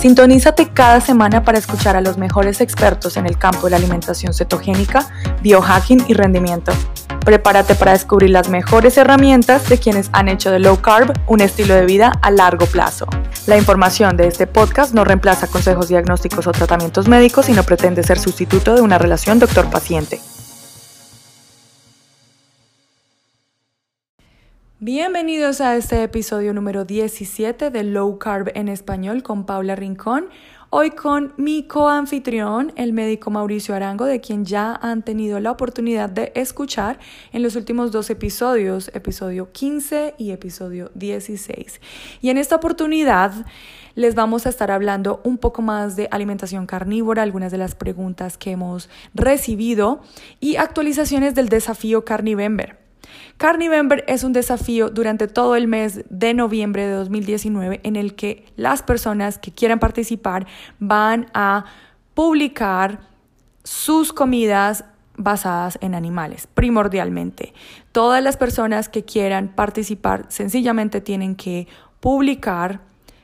Sintonízate cada semana para escuchar a los mejores expertos en el campo de la alimentación cetogénica, biohacking y rendimiento. Prepárate para descubrir las mejores herramientas de quienes han hecho de low carb un estilo de vida a largo plazo. La información de este podcast no reemplaza consejos diagnósticos o tratamientos médicos y no pretende ser sustituto de una relación doctor-paciente. Bienvenidos a este episodio número 17 de Low Carb en español con Paula Rincón. Hoy con mi coanfitrión, el médico Mauricio Arango, de quien ya han tenido la oportunidad de escuchar en los últimos dos episodios, episodio 15 y episodio 16. Y en esta oportunidad les vamos a estar hablando un poco más de alimentación carnívora, algunas de las preguntas que hemos recibido y actualizaciones del desafío Carnivember. Carnivember es un desafío durante todo el mes de noviembre de 2019 en el que las personas que quieran participar van a publicar sus comidas basadas en animales, primordialmente. Todas las personas que quieran participar sencillamente tienen que publicar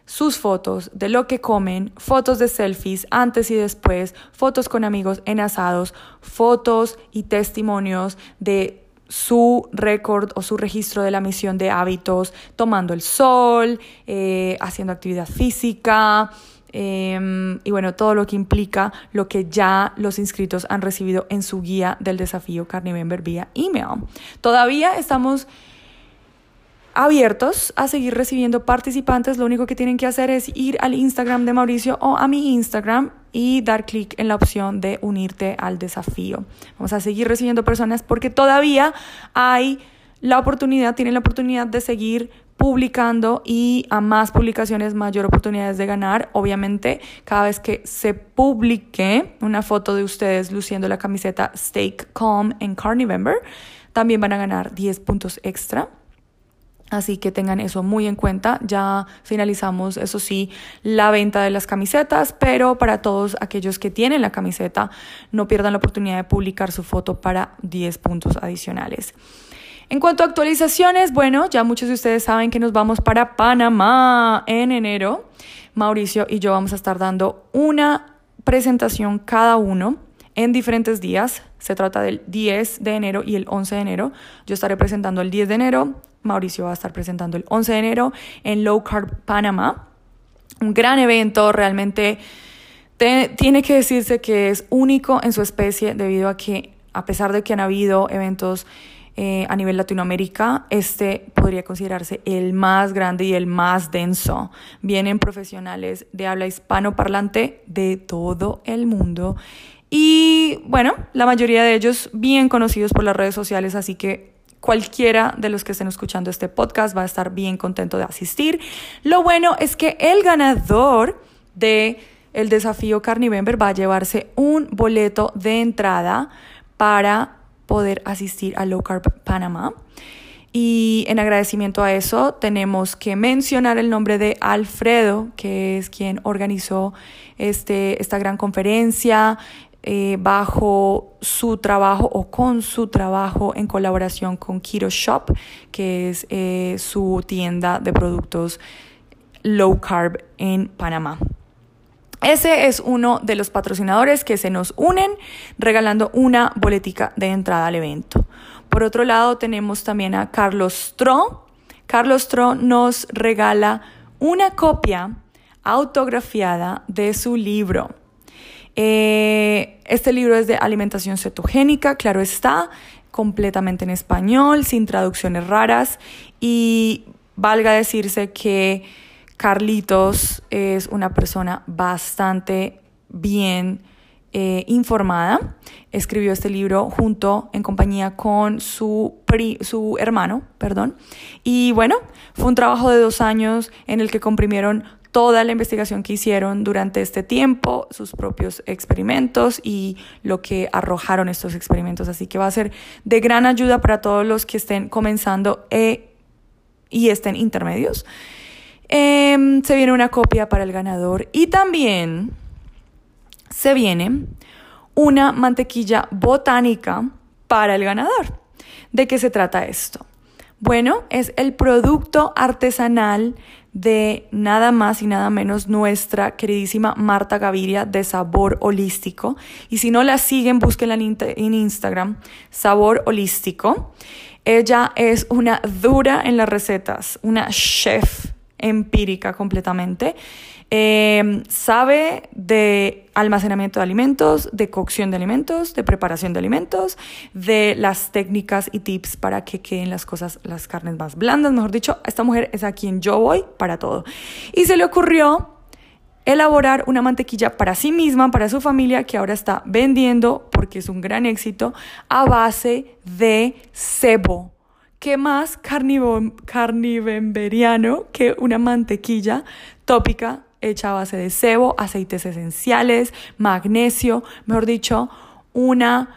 sus fotos de lo que comen, fotos de selfies antes y después, fotos con amigos en asados, fotos y testimonios de su récord o su registro de la misión de hábitos, tomando el sol, eh, haciendo actividad física, em, y bueno, todo lo que implica lo que ya los inscritos han recibido en su guía del desafío Carnivember vía email. Todavía estamos abiertos a seguir recibiendo participantes. Lo único que tienen que hacer es ir al Instagram de Mauricio o a mi Instagram y dar clic en la opción de unirte al desafío. Vamos a seguir recibiendo personas porque todavía hay la oportunidad, tienen la oportunidad de seguir publicando y a más publicaciones mayor oportunidades de ganar. Obviamente, cada vez que se publique una foto de ustedes luciendo la camiseta Stake Calm en Carnivember, también van a ganar 10 puntos extra. Así que tengan eso muy en cuenta. Ya finalizamos, eso sí, la venta de las camisetas, pero para todos aquellos que tienen la camiseta, no pierdan la oportunidad de publicar su foto para 10 puntos adicionales. En cuanto a actualizaciones, bueno, ya muchos de ustedes saben que nos vamos para Panamá en enero. Mauricio y yo vamos a estar dando una presentación cada uno en diferentes días. Se trata del 10 de enero y el 11 de enero. Yo estaré presentando el 10 de enero, Mauricio va a estar presentando el 11 de enero en Low Carb Panamá. Un gran evento, realmente tiene que decirse que es único en su especie debido a que a pesar de que han habido eventos eh, a nivel Latinoamérica, este podría considerarse el más grande y el más denso. Vienen profesionales de habla hispanoparlante de todo el mundo y bueno, la mayoría de ellos bien conocidos por las redes sociales, así que cualquiera de los que estén escuchando este podcast va a estar bien contento de asistir. Lo bueno es que el ganador de el desafío Carnivember va a llevarse un boleto de entrada para poder asistir a Low Carb Panamá. Y en agradecimiento a eso tenemos que mencionar el nombre de Alfredo, que es quien organizó este, esta gran conferencia, eh, bajo su trabajo o con su trabajo en colaboración con Keto Shop, que es eh, su tienda de productos low carb en Panamá. Ese es uno de los patrocinadores que se nos unen regalando una boletica de entrada al evento. Por otro lado, tenemos también a Carlos Tro. Carlos Tro nos regala una copia autografiada de su libro eh, este libro es de alimentación cetogénica, claro está, completamente en español, sin traducciones raras y valga decirse que Carlitos es una persona bastante bien eh, informada. Escribió este libro junto, en compañía con su, su hermano, perdón. Y bueno, fue un trabajo de dos años en el que comprimieron toda la investigación que hicieron durante este tiempo, sus propios experimentos y lo que arrojaron estos experimentos. Así que va a ser de gran ayuda para todos los que estén comenzando e, y estén intermedios. Em, se viene una copia para el ganador y también se viene una mantequilla botánica para el ganador. ¿De qué se trata esto? Bueno, es el producto artesanal de nada más y nada menos nuestra queridísima Marta Gaviria de Sabor Holístico. Y si no la siguen, búsquenla en Instagram, Sabor Holístico. Ella es una dura en las recetas, una chef empírica completamente. Em, sabe de almacenamiento de alimentos, de cocción de alimentos, de preparación de alimentos, de las técnicas y tips para que queden las cosas, las carnes más blandas. Mejor dicho, esta mujer es a quien yo voy para todo. Y se le ocurrió elaborar una mantequilla para sí misma, para su familia, que ahora está vendiendo, porque es un gran éxito, a base de cebo. ¿Qué más carnivemberiano que una mantequilla tópica hecha a base de sebo, aceites esenciales, magnesio, mejor dicho, una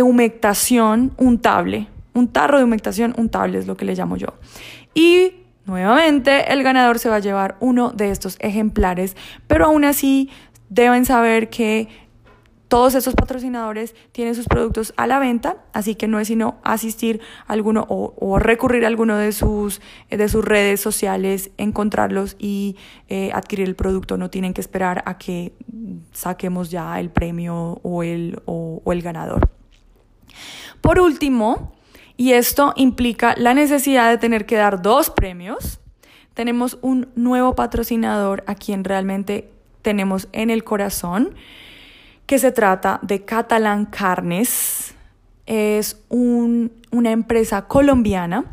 humectación untable. Un tarro de humectación untable es lo que le llamo yo. Y nuevamente el ganador se va a llevar uno de estos ejemplares, pero aún así deben saber que todos estos patrocinadores tienen sus productos a la venta, así que no es sino asistir a alguno o, recurrir a alguno de sus, de sus redes sociales, encontrarlos y eh, adquirir el producto. No tienen que esperar a que saquemos ya el premio o el, o el ganador. Por último, y esto implica la necesidad de tener que dar dos premios, tenemos un nuevo patrocinador a quien realmente tenemos en el corazón que se trata de Catalan Carnes. Es una empresa colombiana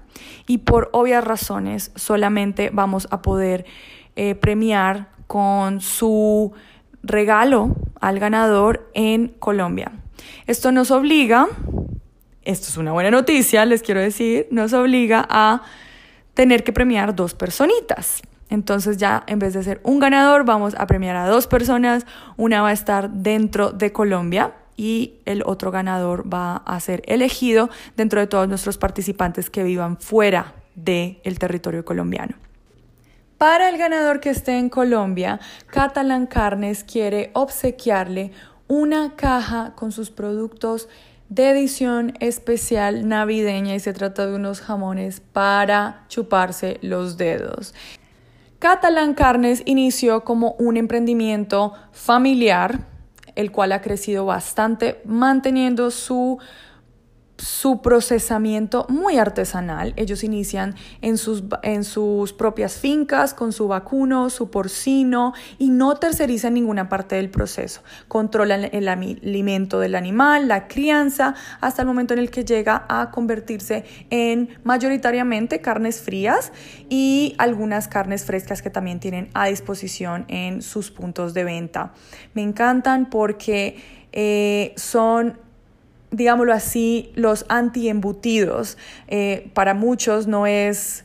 y por obvias razones solamente vamos a poder eh, premiar con su regalo al ganador en Colombia. Esto nos obliga, esto es una buena noticia, les quiero decir, nos obliga a tener que premiar dos personitas. Entonces ya en vez de ser un ganador, vamos a premiar a dos personas. Una va a estar dentro de Colombia y el otro ganador va a ser elegido dentro de todos nuestros participantes que vivan fuera del territorio colombiano. Para el ganador que esté en Colombia, Catalan Carnes quiere obsequiarle una caja con sus productos de edición especial navideña y se trata de unos jamones para chuparse los dedos. Catalan Carnes inició como un emprendimiento familiar, el cual ha crecido bastante, manteniendo su su procesamiento muy artesanal. Ellos inician en sus, en sus propias fincas con su vacuno, su porcino y no tercerizan ninguna parte del proceso. Controlan el alimento del animal, la crianza, hasta el momento en el que llega a convertirse en mayoritariamente carnes frías y algunas carnes frescas que también tienen a disposición en sus puntos de venta. Me encantan porque eh, son digámoslo así, los anti-embutidos. Eh, para muchos no es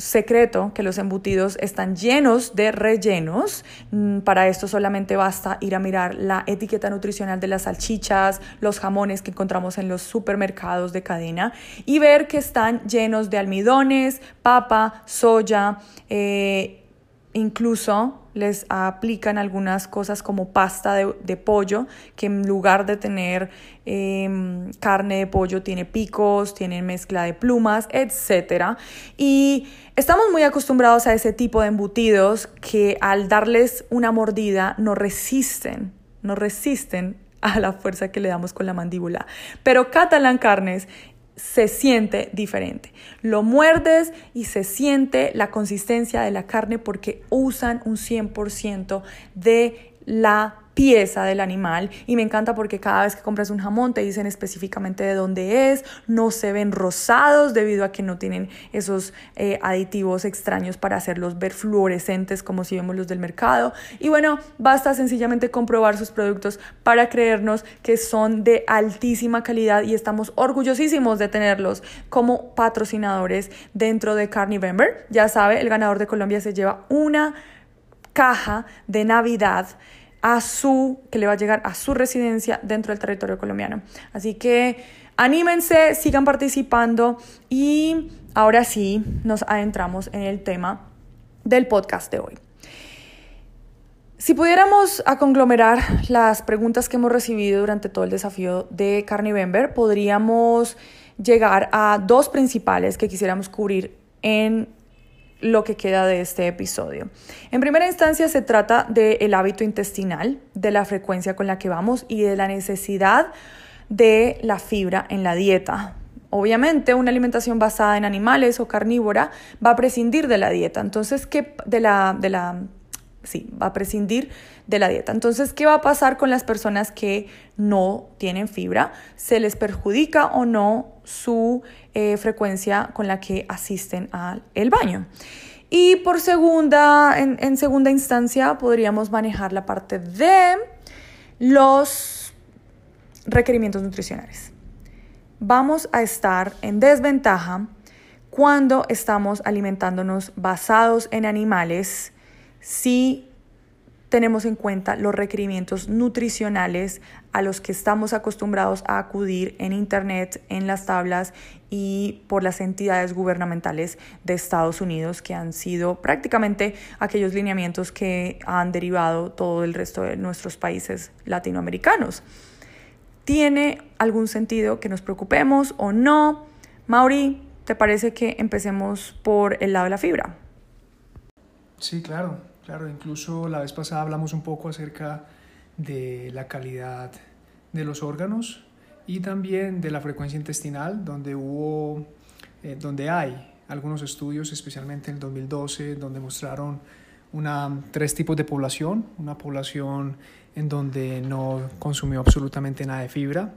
secreto que los embutidos están llenos de rellenos. Mm, para esto solamente basta ir a mirar la etiqueta nutricional de las salchichas, los jamones que encontramos en los supermercados de cadena y ver que están llenos de almidones, papa, soya, eh, incluso les aplican algunas cosas como pasta de, pollo, que en lugar de tener em, carne de pollo tiene picos, tiene mezcla de plumas, etc. Y estamos muy acostumbrados a ese tipo de embutidos que al darles una mordida no resisten, no resisten a la fuerza que le damos con la mandíbula. Pero Catalan Carnes se siente diferente. Lo muerdes y se siente la consistencia de la carne porque usan un 100% de la pieza del animal. Y me encanta porque cada vez que compras un jamón te dicen específicamente de dónde es, no se ven rosados debido a que no tienen esos eh, aditivos extraños para hacerlos ver fluorescentes como si vemos los del mercado. Y bueno, basta sencillamente comprobar sus productos para creernos que son de altísima calidad y estamos orgullosísimos de tenerlos como patrocinadores dentro de Carnivember. Ya sabe, el ganador de Colombia se lleva una caja de Navidad a su, que le va a llegar a su residencia dentro del territorio colombiano. Así que anímense, sigan participando y ahora sí nos adentramos en el tema del podcast de hoy. Si pudiéramos a conglomerar las preguntas que hemos recibido durante todo el desafío de Carnivember, podríamos llegar a dos principales que quisiéramos cubrir en lo que queda de este episodio. En primera instancia se trata del hábito intestinal, de la frecuencia con la que vamos y de la necesidad de la fibra en la dieta. Obviamente, una alimentación basada en animales o carnívora va a prescindir de la dieta. Entonces, ¿qué de la, de la sí, va a prescindir de la dieta. Entonces, ¿qué va a pasar con las personas que no tienen fibra? ¿Se les perjudica o no su eh, frecuencia con la que asisten al baño? Y por segunda, en, en segunda instancia, podríamos manejar la parte de los requerimientos nutricionales. Vamos a estar en desventaja cuando estamos alimentándonos basados en animales si tenemos en cuenta los requerimientos nutricionales a los que estamos acostumbrados a acudir en Internet, en las tablas y por las entidades gubernamentales de Estados Unidos, que han sido prácticamente aquellos lineamientos que han derivado todo el resto de nuestros países latinoamericanos. ¿Tiene algún sentido que nos preocupemos o no? Mauri, ¿te parece que empecemos por el lado de la fibra? Sí, claro. Claro, incluso la vez pasada hablamos un poco acerca de la calidad de los órganos y también de la frecuencia intestinal, donde hubo, eh, donde hay algunos estudios, especialmente en el 2012, donde mostraron una, tres tipos de población, una población en donde no consumió absolutamente nada de fibra,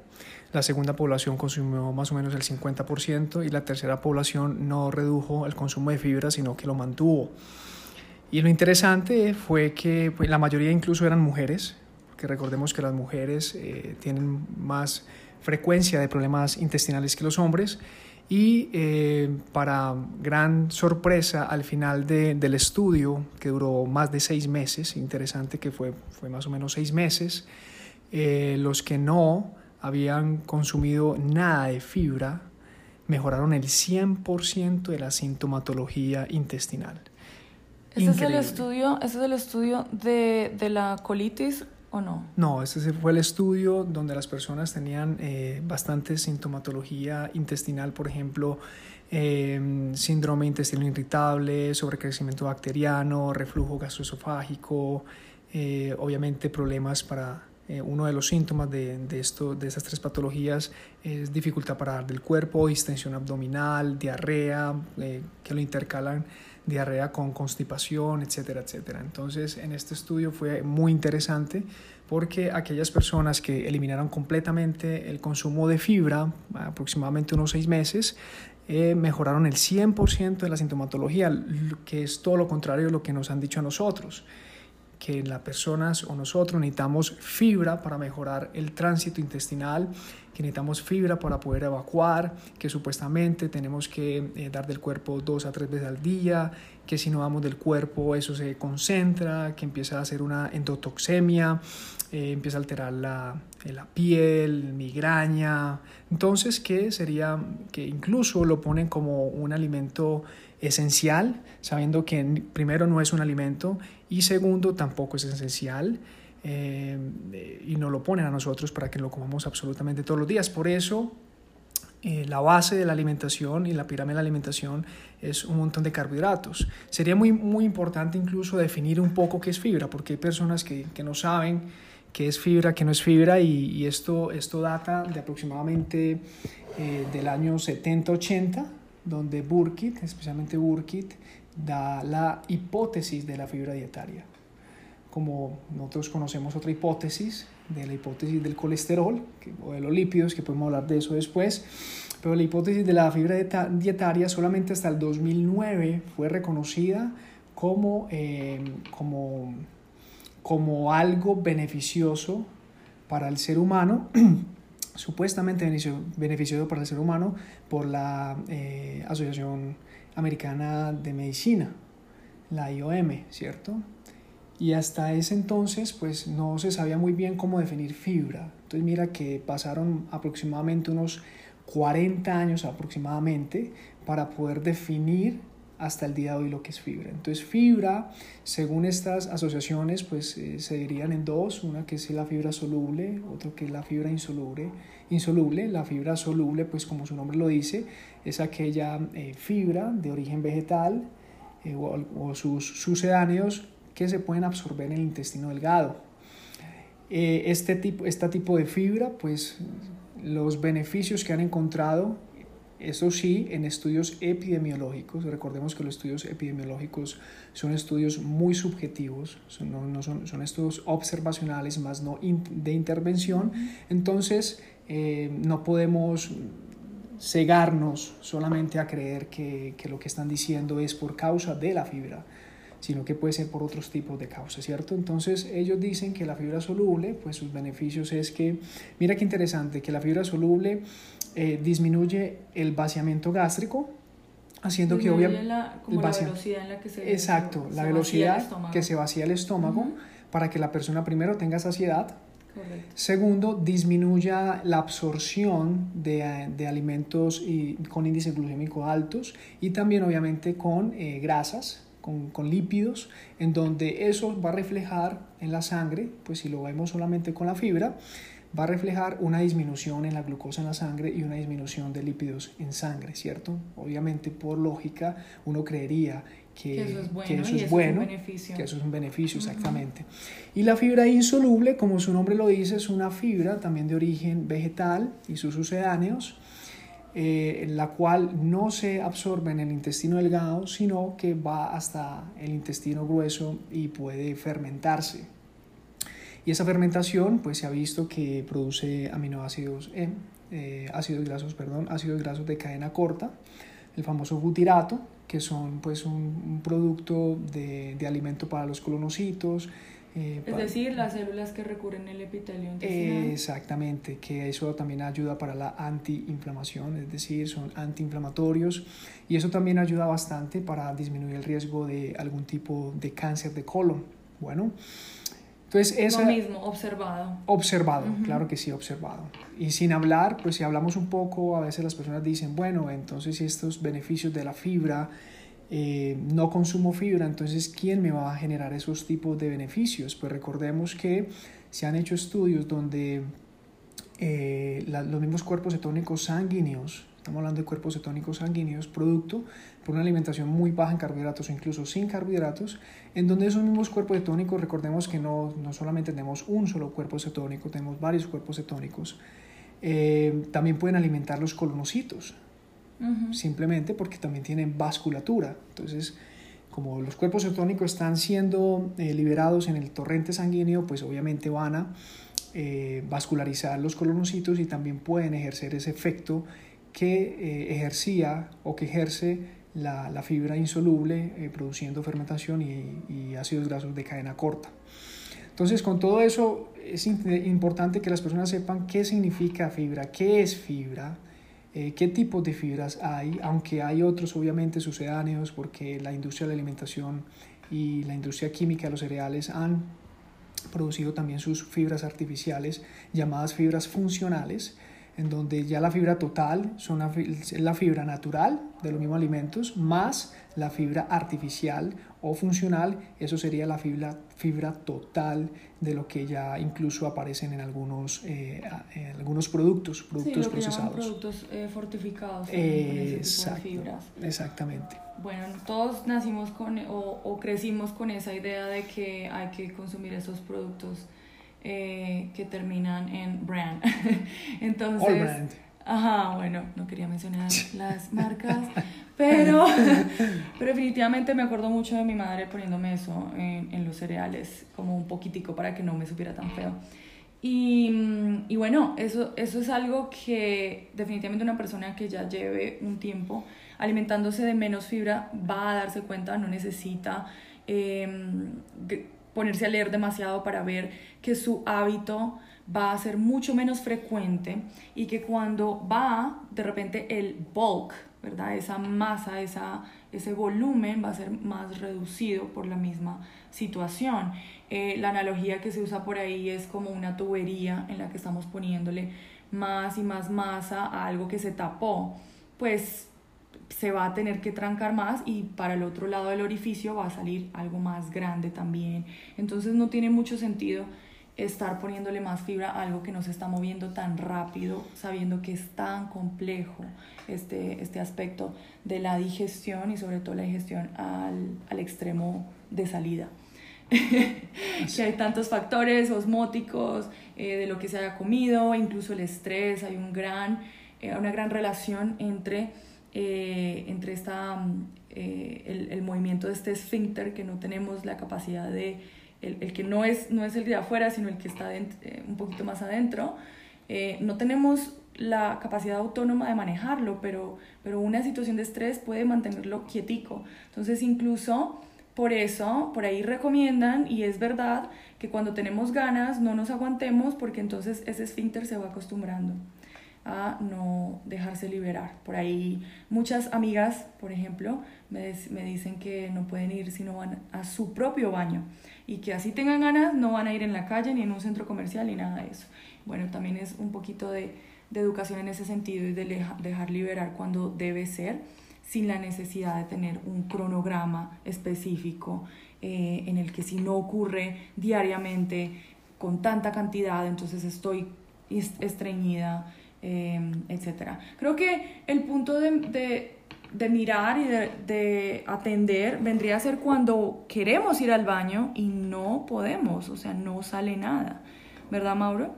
la segunda población consumió más o menos el 50% y la tercera población no redujo el consumo de fibra, sino que lo mantuvo. Y lo interesante fue que pues, la mayoría incluso eran mujeres, que recordemos que las mujeres eh, tienen más frecuencia de problemas intestinales que los hombres. Y eh, para gran sorpresa, al final del estudio, que duró más de seis meses, interesante que fue, fue más o menos seis meses, eh, los que no habían consumido nada de fibra mejoraron el 100% de la sintomatología intestinal. ¿Ese es el estudio, ese es el estudio de, de, la colitis o no? No, ese fue el estudio donde las personas tenían eh, bastante sintomatología intestinal, por ejemplo, em, síndrome intestinal irritable, sobrecrecimiento bacteriano, reflujo gastroesofágico, eh, obviamente problemas para eh, uno de los síntomas de, de, esto, de estas tres patologías es dificultad para dar del cuerpo, distensión abdominal, diarrea, que lo intercalan diarrea con constipación, etcétera, etcétera. Entonces, en este estudio fue muy interesante porque aquellas personas que eliminaron completamente el consumo de fibra, aproximadamente unos seis meses, eh, mejoraron el 100% de la sintomatología, que es todo lo contrario de lo que nos han dicho a nosotros que las personas o nosotros necesitamos fibra para mejorar el tránsito intestinal, que necesitamos fibra para poder evacuar, que supuestamente tenemos que eh, dar del cuerpo dos a tres veces al día, que si no damos del cuerpo eso se concentra, que empieza a hacer una endotoxemia, eh, empieza a alterar la, eh, la piel, migraña. Entonces, ¿qué sería que incluso lo ponen como un alimento esencial, sabiendo que primero no es un alimento y segundo tampoco es esencial eh, y no lo ponen a nosotros para que lo comamos absolutamente todos los días. Por eso eh, la base de la alimentación y la pirámide de la alimentación es un montón de carbohidratos. Sería muy, muy importante incluso definir un poco qué es fibra, porque hay personas que, que no saben qué es fibra, qué no es fibra, y, esto, esto data de aproximadamente eh, del año 70-80 donde Burkitt, especialmente Burkitt, da la hipótesis de la fibra dietaria. Como nosotros conocemos otra hipótesis, de la hipótesis del colesterol o de los lípidos, que podemos hablar de eso después, pero la hipótesis de la fibra dietaria solamente hasta el 2009 fue reconocida como, eh, como, como algo beneficioso para el ser humano supuestamente beneficioso para el ser humano por la eh, Asociación Americana de Medicina, la IOM, ¿cierto? Y hasta ese entonces, pues no se sabía muy bien cómo definir fibra. Entonces mira que pasaron aproximadamente unos 40 años aproximadamente para poder definir hasta el día de hoy lo que es fibra. Entonces fibra, según estas asociaciones, pues eh, se dirían en dos, una que es la fibra soluble, otra que es la fibra insoluble. Insoluble, la fibra soluble, pues como su nombre lo dice, es aquella eh, fibra de origen vegetal eh, o, sus sucedáneos que se pueden absorber en el intestino delgado. este, tipo, este tipo de fibra, pues los beneficios que han encontrado eso sí, en estudios epidemiológicos, recordemos que los estudios epidemiológicos son estudios muy subjetivos, son, no, son, son, estudios observacionales más no de intervención, entonces eh, no podemos cegarnos solamente a creer que, que lo que están diciendo es por causa de la fibra sino que puede ser por otros tipos de causas, ¿cierto? Entonces ellos dicen que la fibra soluble, pues sus beneficios es que, mira qué interesante, que la fibra soluble eh, disminuye el vaciamiento gástrico, haciendo que obviamente... Como la velocidad en la que se... Exacto, se la velocidad que se vacía el estómago para que la persona primero tenga saciedad, Correcto. Segundo, disminuya la absorción de, de, alimentos y, con índice glucémico altos y también obviamente con eh, grasas, con, con, lípidos, en donde eso va a reflejar en la sangre, pues si lo vemos solamente con la fibra, va a reflejar una disminución en la glucosa en la sangre y una disminución de lípidos en sangre, ¿cierto? Obviamente, por lógica, uno creería que, que eso es bueno, que eso es, bueno un beneficio. que eso es un beneficio, exactamente. Y la fibra insoluble, como su nombre lo dice, es una fibra también de origen vegetal y sus sucedáneos, eh, la cual no se absorbe en el intestino delgado, sino que va hasta el intestino grueso y puede fermentarse. Y esa fermentación pues se ha visto que produce aminoácidos, eh, eh, ácidos grasos, perdón, ácidos grasos de cadena corta, el famoso butirato, que son pues un, un producto de, de, alimento para los colonocitos. Eh, es para, decir, las células que recurren el epitelio intestinal. exactamente, que eso también ayuda para la antiinflamación, es decir, son antiinflamatorios y eso también ayuda bastante para disminuir el riesgo de algún tipo de cáncer de colon. Bueno, entonces, esa, Lo mismo, observado. Observado, uh -huh. claro que sí, observado. Y sin hablar, pues si hablamos un poco, a veces las personas dicen, bueno, entonces estos beneficios de la fibra, eh, no consumo fibra, entonces ¿quién me va a generar esos tipos de beneficios? Pues recordemos que se han hecho estudios donde eh, la, los mismos cuerpos cetónicos sanguíneos, estamos hablando de cuerpos cetónicos sanguíneos, producto por una alimentación muy baja en carbohidratos o incluso sin carbohidratos, en donde esos mismos cuerpos cetónicos, recordemos que no, no solamente tenemos un solo cuerpo cetónico, tenemos varios cuerpos cetónicos, eh, también pueden alimentar los colonocitos, uh -huh. simplemente porque también tienen vasculatura. Entonces, como los cuerpos cetónicos están siendo eh, liberados en el torrente sanguíneo, pues obviamente van a eh, vascularizar los colonocitos y también pueden ejercer ese efecto que eh, ejercía o que ejerce la, la fibra insoluble eh, produciendo fermentación y, y, ácidos grasos de cadena corta. Entonces, con todo eso es importante que las personas sepan qué significa fibra, qué es fibra, eh, qué tipos de fibras hay, aunque hay otros obviamente sucedáneos porque la industria de la alimentación y la industria química de los cereales han producido también sus fibras artificiales llamadas fibras funcionales, en donde ya la fibra total son la, la fibra natural de los mismos alimentos más la fibra artificial o funcional, eso sería la fibra, fibra total de lo que ya incluso aparecen en algunos, eh, en algunos productos, productos sí, procesados. productos eh, fortificados. Eh, exacto, fibras. Exactamente. Bueno, todos nacimos con o, o, crecimos con esa idea de que hay que consumir esos productos eh, que terminan en brand. Entonces, All brand. Ajá, bueno, no quería mencionar las marcas, pero, pero definitivamente me acuerdo mucho de mi madre poniéndome eso en, en, los cereales, como un poquitico para que no me supiera tan feo. Y, y bueno, eso, eso es algo que definitivamente una persona que ya lleve un tiempo alimentándose de menos fibra va a darse cuenta, no necesita eh, ponerse a leer demasiado para ver que su hábito va a ser mucho menos frecuente y que cuando va de repente el bulk, ¿verdad? Esa masa, esa, ese volumen va a ser más reducido por la misma situación. Eh, la analogía que se usa por ahí es como una tubería en la que estamos poniéndole más y más masa a algo que se tapó. Pues se va a tener que trancar más y para el otro lado del orificio va a salir algo más grande también. Entonces no tiene mucho sentido estar poniéndole más fibra a algo que no se está moviendo tan rápido, sabiendo que es tan complejo este, este aspecto de la digestión y sobre todo la digestión al, al extremo de salida. que hay tantos factores osmóticos eh, de lo que se haya comido, incluso el estrés, hay un gran, eh, una gran relación entre, eh, entre esta, mm, el, el, movimiento de este esfínter que no tenemos la capacidad de, el, el, que no es, no es el de afuera, sino el que está un poquito más adentro, no tenemos la capacidad autónoma de manejarlo, pero, pero una situación de estrés puede mantenerlo quietico. Entonces incluso por eso, por ahí recomiendan, y es verdad, que cuando tenemos ganas no nos aguantemos porque entonces ese esfínter se va acostumbrando a no dejarse liberar. Por ahí muchas amigas, por ejemplo, me, me, dicen que no pueden ir si no van a su propio baño y que así tengan ganas no van a ir en la calle ni en un centro comercial ni nada de eso. Bueno, también es un poquito de, de educación en ese sentido y de dejar liberar cuando debe ser sin la necesidad de tener un cronograma específico eh, en el que si no ocurre diariamente con tanta cantidad, entonces estoy estreñida, eh, etc. Creo que el punto de, de, de mirar y de, de, atender vendría a ser cuando queremos ir al baño y no podemos, o sea, no sale nada, ¿verdad, Mauro?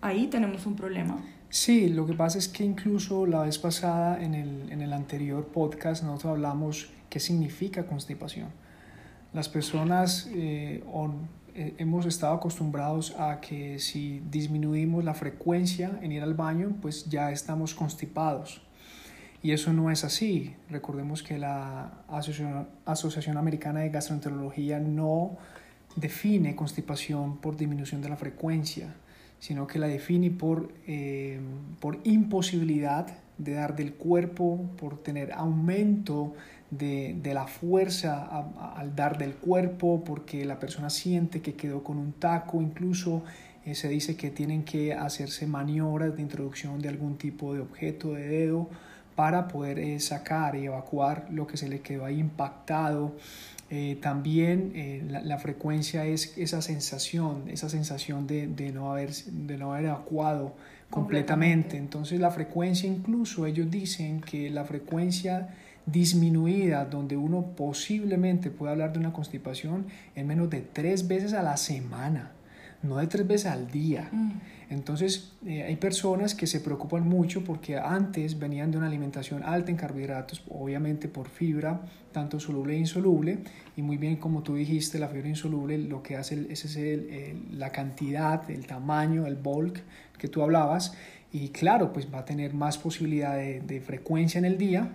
Ahí tenemos un problema. Sí, lo que pasa es que incluso la vez pasada en el, en el anterior podcast nosotros hablamos qué significa constipación. Las personas eh, hemos estado acostumbrados a que si disminuimos la frecuencia en ir al baño, pues ya estamos constipados. Y eso no es así. Recordemos que la Asociación, Asociación Americana de Gastroenterología no define constipación por disminución de la frecuencia sino que la define por, eh, por imposibilidad de dar del cuerpo, por tener aumento de, de la fuerza al dar del cuerpo, porque la persona siente que quedó con un taco, incluso eh, se dice que tienen que hacerse maniobras de introducción de algún tipo de objeto de dedo para poder eh, sacar y evacuar lo que se le quedó ahí impactado. Eh, también eh, la, frecuencia es esa sensación, esa sensación de, de, no, haber, de no haber evacuado completamente. Entonces la frecuencia, incluso ellos dicen que la frecuencia disminuida, donde uno posiblemente puede hablar de una constipación en menos de tres veces a la semana, no de tres veces al día. Mm. Entonces, eh, hay personas que se preocupan mucho porque antes venían de una alimentación alta en carbohidratos, obviamente por fibra, tanto soluble e insoluble, y muy bien como tú dijiste, la fibra insoluble lo que hace es la cantidad, el tamaño, el bulk que tú hablabas, y claro, pues va a tener más posibilidad de, de frecuencia en el día,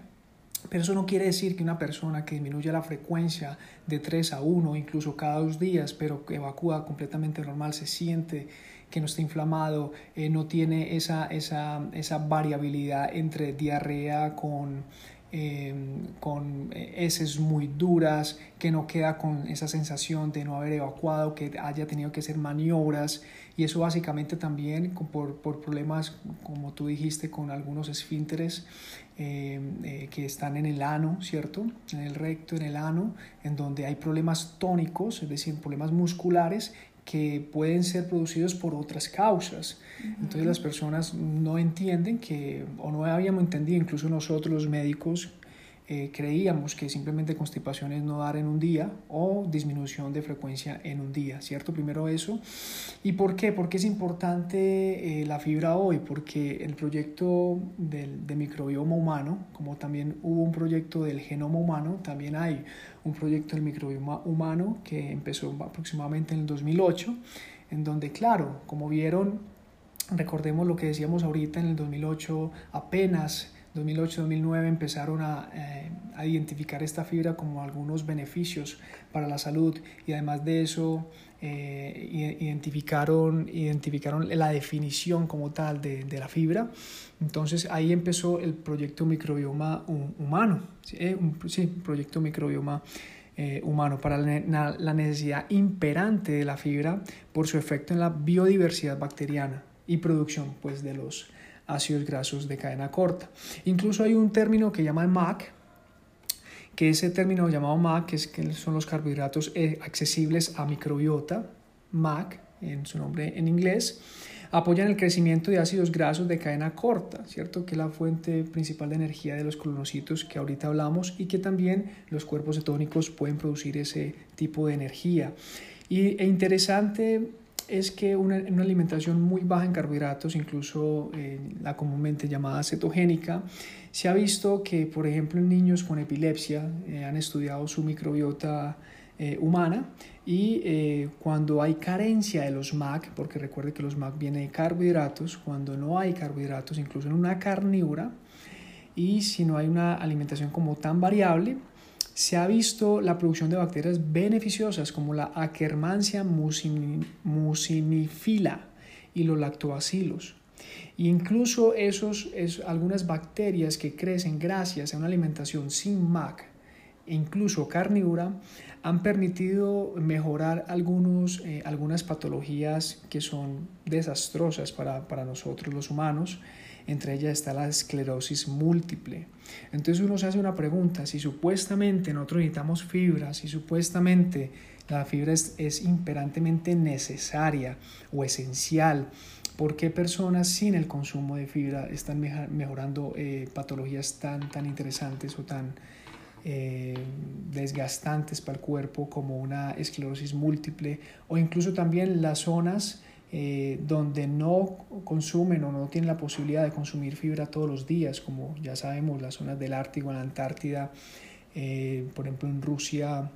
pero eso no quiere decir que una persona que disminuya la frecuencia de 3 a 1, incluso cada dos días, pero que evacúa completamente normal, se siente que no está inflamado, eh, no tiene esa, esa, esa, variabilidad entre diarrea con, em, con heces muy duras, que no queda con esa sensación de no haber evacuado, que haya tenido que hacer maniobras y eso básicamente también por, por problemas, como tú dijiste, con algunos esfínteres em, eh, que están en el ano, ¿cierto? En el recto, en el ano, en donde hay problemas tónicos, es decir, problemas musculares que pueden ser producidos por otras causas. Entonces las personas no entienden que, o no habíamos entendido, incluso nosotros los médicos, eh, creíamos que simplemente constipación es no dar en un día o disminución de frecuencia en un día, ¿cierto? Primero eso. ¿Y por qué? Porque es importante eh, la fibra hoy, porque el proyecto del, de microbioma humano, como también hubo un proyecto del genoma humano, también hay un proyecto del microbioma humano que empezó aproximadamente en el 2008, en donde, claro, como vieron, recordemos lo que decíamos ahorita, en el 2008 apenas 2008-2009 empezaron eh, a, identificar esta fibra como algunos beneficios para la salud y además de eso eh, identificaron, identificaron la definición como tal de, la fibra. Entonces ahí empezó el proyecto microbioma humano, ¿sí? Eh, proyecto microbioma humano para la, la necesidad imperante de la fibra por su efecto en la biodiversidad bacteriana y producción pues, de los ácidos grasos de cadena corta. Incluso hay un término que llaman MAC, que ese término llamado MAC, que, es, que son los carbohidratos eh, accesibles a microbiota, MAC en su nombre en inglés, apoyan el crecimiento de ácidos grasos de cadena corta, ¿cierto? Que es la fuente principal de energía de los colonocitos que ahorita hablamos y que también los cuerpos cetónicos pueden producir ese tipo de energía. Y e interesante es que una, una, alimentación muy baja en carbohidratos, incluso eh, la comúnmente llamada cetogénica, se ha visto que, por ejemplo, en niños con epilepsia eh, han estudiado su microbiota eh, humana y cuando hay carencia de los MAC, porque recuerde que los MAC vienen de carbohidratos, cuando no hay carbohidratos, incluso en una carnívora, y si no hay una alimentación como tan variable, se ha visto la producción de bacterias beneficiosas como la Akkermansia mucinifila y los lactobacilos. E incluso esos, es, algunas bacterias que crecen gracias a una alimentación sin MAC, e incluso carnívora, han permitido mejorar algunos, eh, algunas patologías que son desastrosas para, para nosotros los humanos entre ellas está la esclerosis múltiple. Entonces uno se hace una pregunta, si supuestamente nosotros necesitamos fibra, si supuestamente la fibra es, es imperantemente necesaria o esencial, ¿por qué personas sin el consumo de fibra están mejorando eh, patologías tan, tan interesantes o tan eh, desgastantes para el cuerpo como una esclerosis múltiple o incluso también las zonas eh, donde no consumen o no tienen la posibilidad de consumir fibra todos los días, como ya sabemos las zonas del Ártico, en la Antártida, eh, por ejemplo en Rusia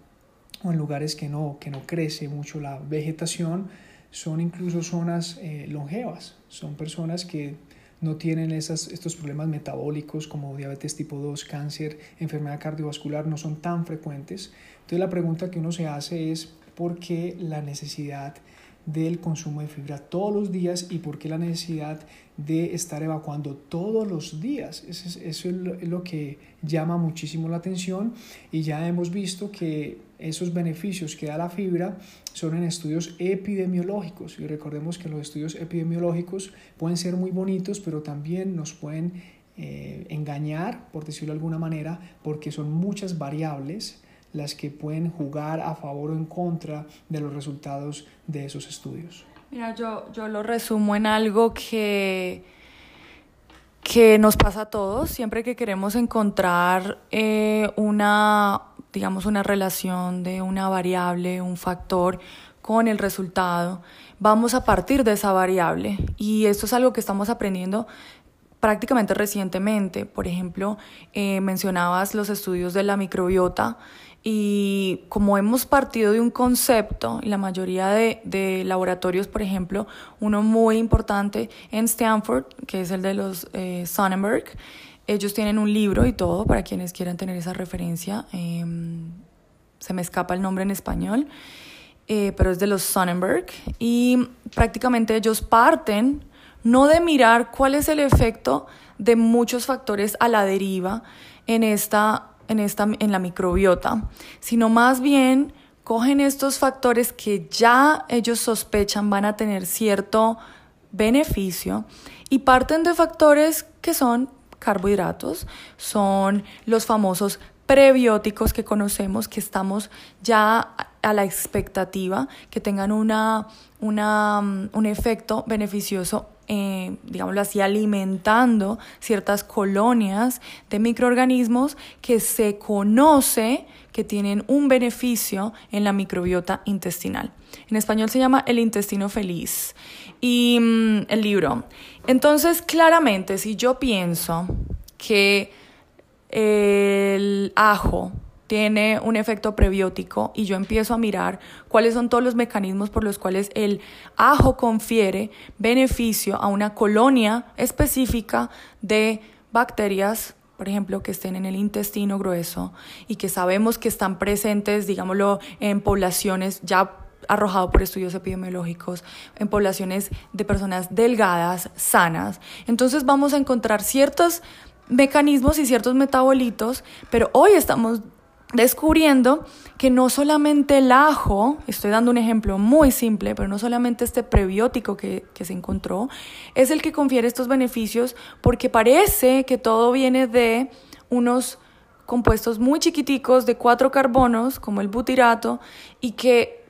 o en lugares que no, que no crece mucho la vegetación, son incluso zonas eh, longevas, son personas que no tienen esas, estos problemas metabólicos como diabetes tipo 2, cáncer, enfermedad cardiovascular, no son tan frecuentes. Entonces la pregunta que uno se hace es por qué la necesidad del consumo de fibra todos los días y por qué la necesidad de estar evacuando todos los días. Eso es, lo que llama muchísimo la atención y ya hemos visto que esos beneficios que da la fibra son en estudios epidemiológicos y recordemos que los estudios epidemiológicos pueden ser muy bonitos pero también nos pueden eh, engañar, por decirlo de alguna manera, porque son muchas variables las que pueden jugar a favor o en contra de los resultados de esos estudios. Mira, yo, yo lo resumo en algo que, que nos pasa a todos siempre que queremos encontrar eh, una, digamos, una relación de una variable, un factor con el resultado, vamos a partir de esa variable. Y esto es algo que estamos aprendiendo prácticamente recientemente. Por ejemplo, eh, mencionabas los estudios de la microbiota y como hemos partido de un concepto, la mayoría de, de, laboratorios, por ejemplo, uno muy importante en Stanford, que es el de los eh, Sonnenberg, ellos tienen un libro y todo para quienes quieran tener esa referencia. Em, se me escapa el nombre en español, eh, pero es de los Sonnenberg. Y prácticamente ellos parten no de mirar cuál es el efecto de muchos factores a la deriva en esta en, esta, en la microbiota, sino más bien cogen estos factores que ya ellos sospechan van a tener cierto beneficio y parten de factores que son carbohidratos, son los famosos prebióticos que conocemos, que estamos ya a la expectativa que tengan una, una, un efecto beneficioso eh, digámoslo así, alimentando ciertas colonias de microorganismos que se conoce que tienen un beneficio en la microbiota intestinal. En español se llama El intestino feliz y mm, el libro. Entonces, claramente, si yo pienso que el ajo tiene un efecto prebiótico y yo empiezo a mirar cuáles son todos los mecanismos por los cuales el ajo confiere beneficio a una colonia específica de bacterias, por ejemplo, que estén en el intestino grueso y que sabemos que están presentes, digámoslo, en poblaciones ya arrojado por estudios epidemiológicos en poblaciones de personas delgadas, sanas. Entonces vamos a encontrar ciertos mecanismos y ciertos metabolitos, pero hoy estamos descubriendo que no solamente el ajo, estoy dando un ejemplo muy simple, pero no solamente este prebiótico que, se encontró, es el que confiere estos beneficios porque parece que todo viene de unos compuestos muy chiquiticos de cuatro carbonos, como el butirato, y que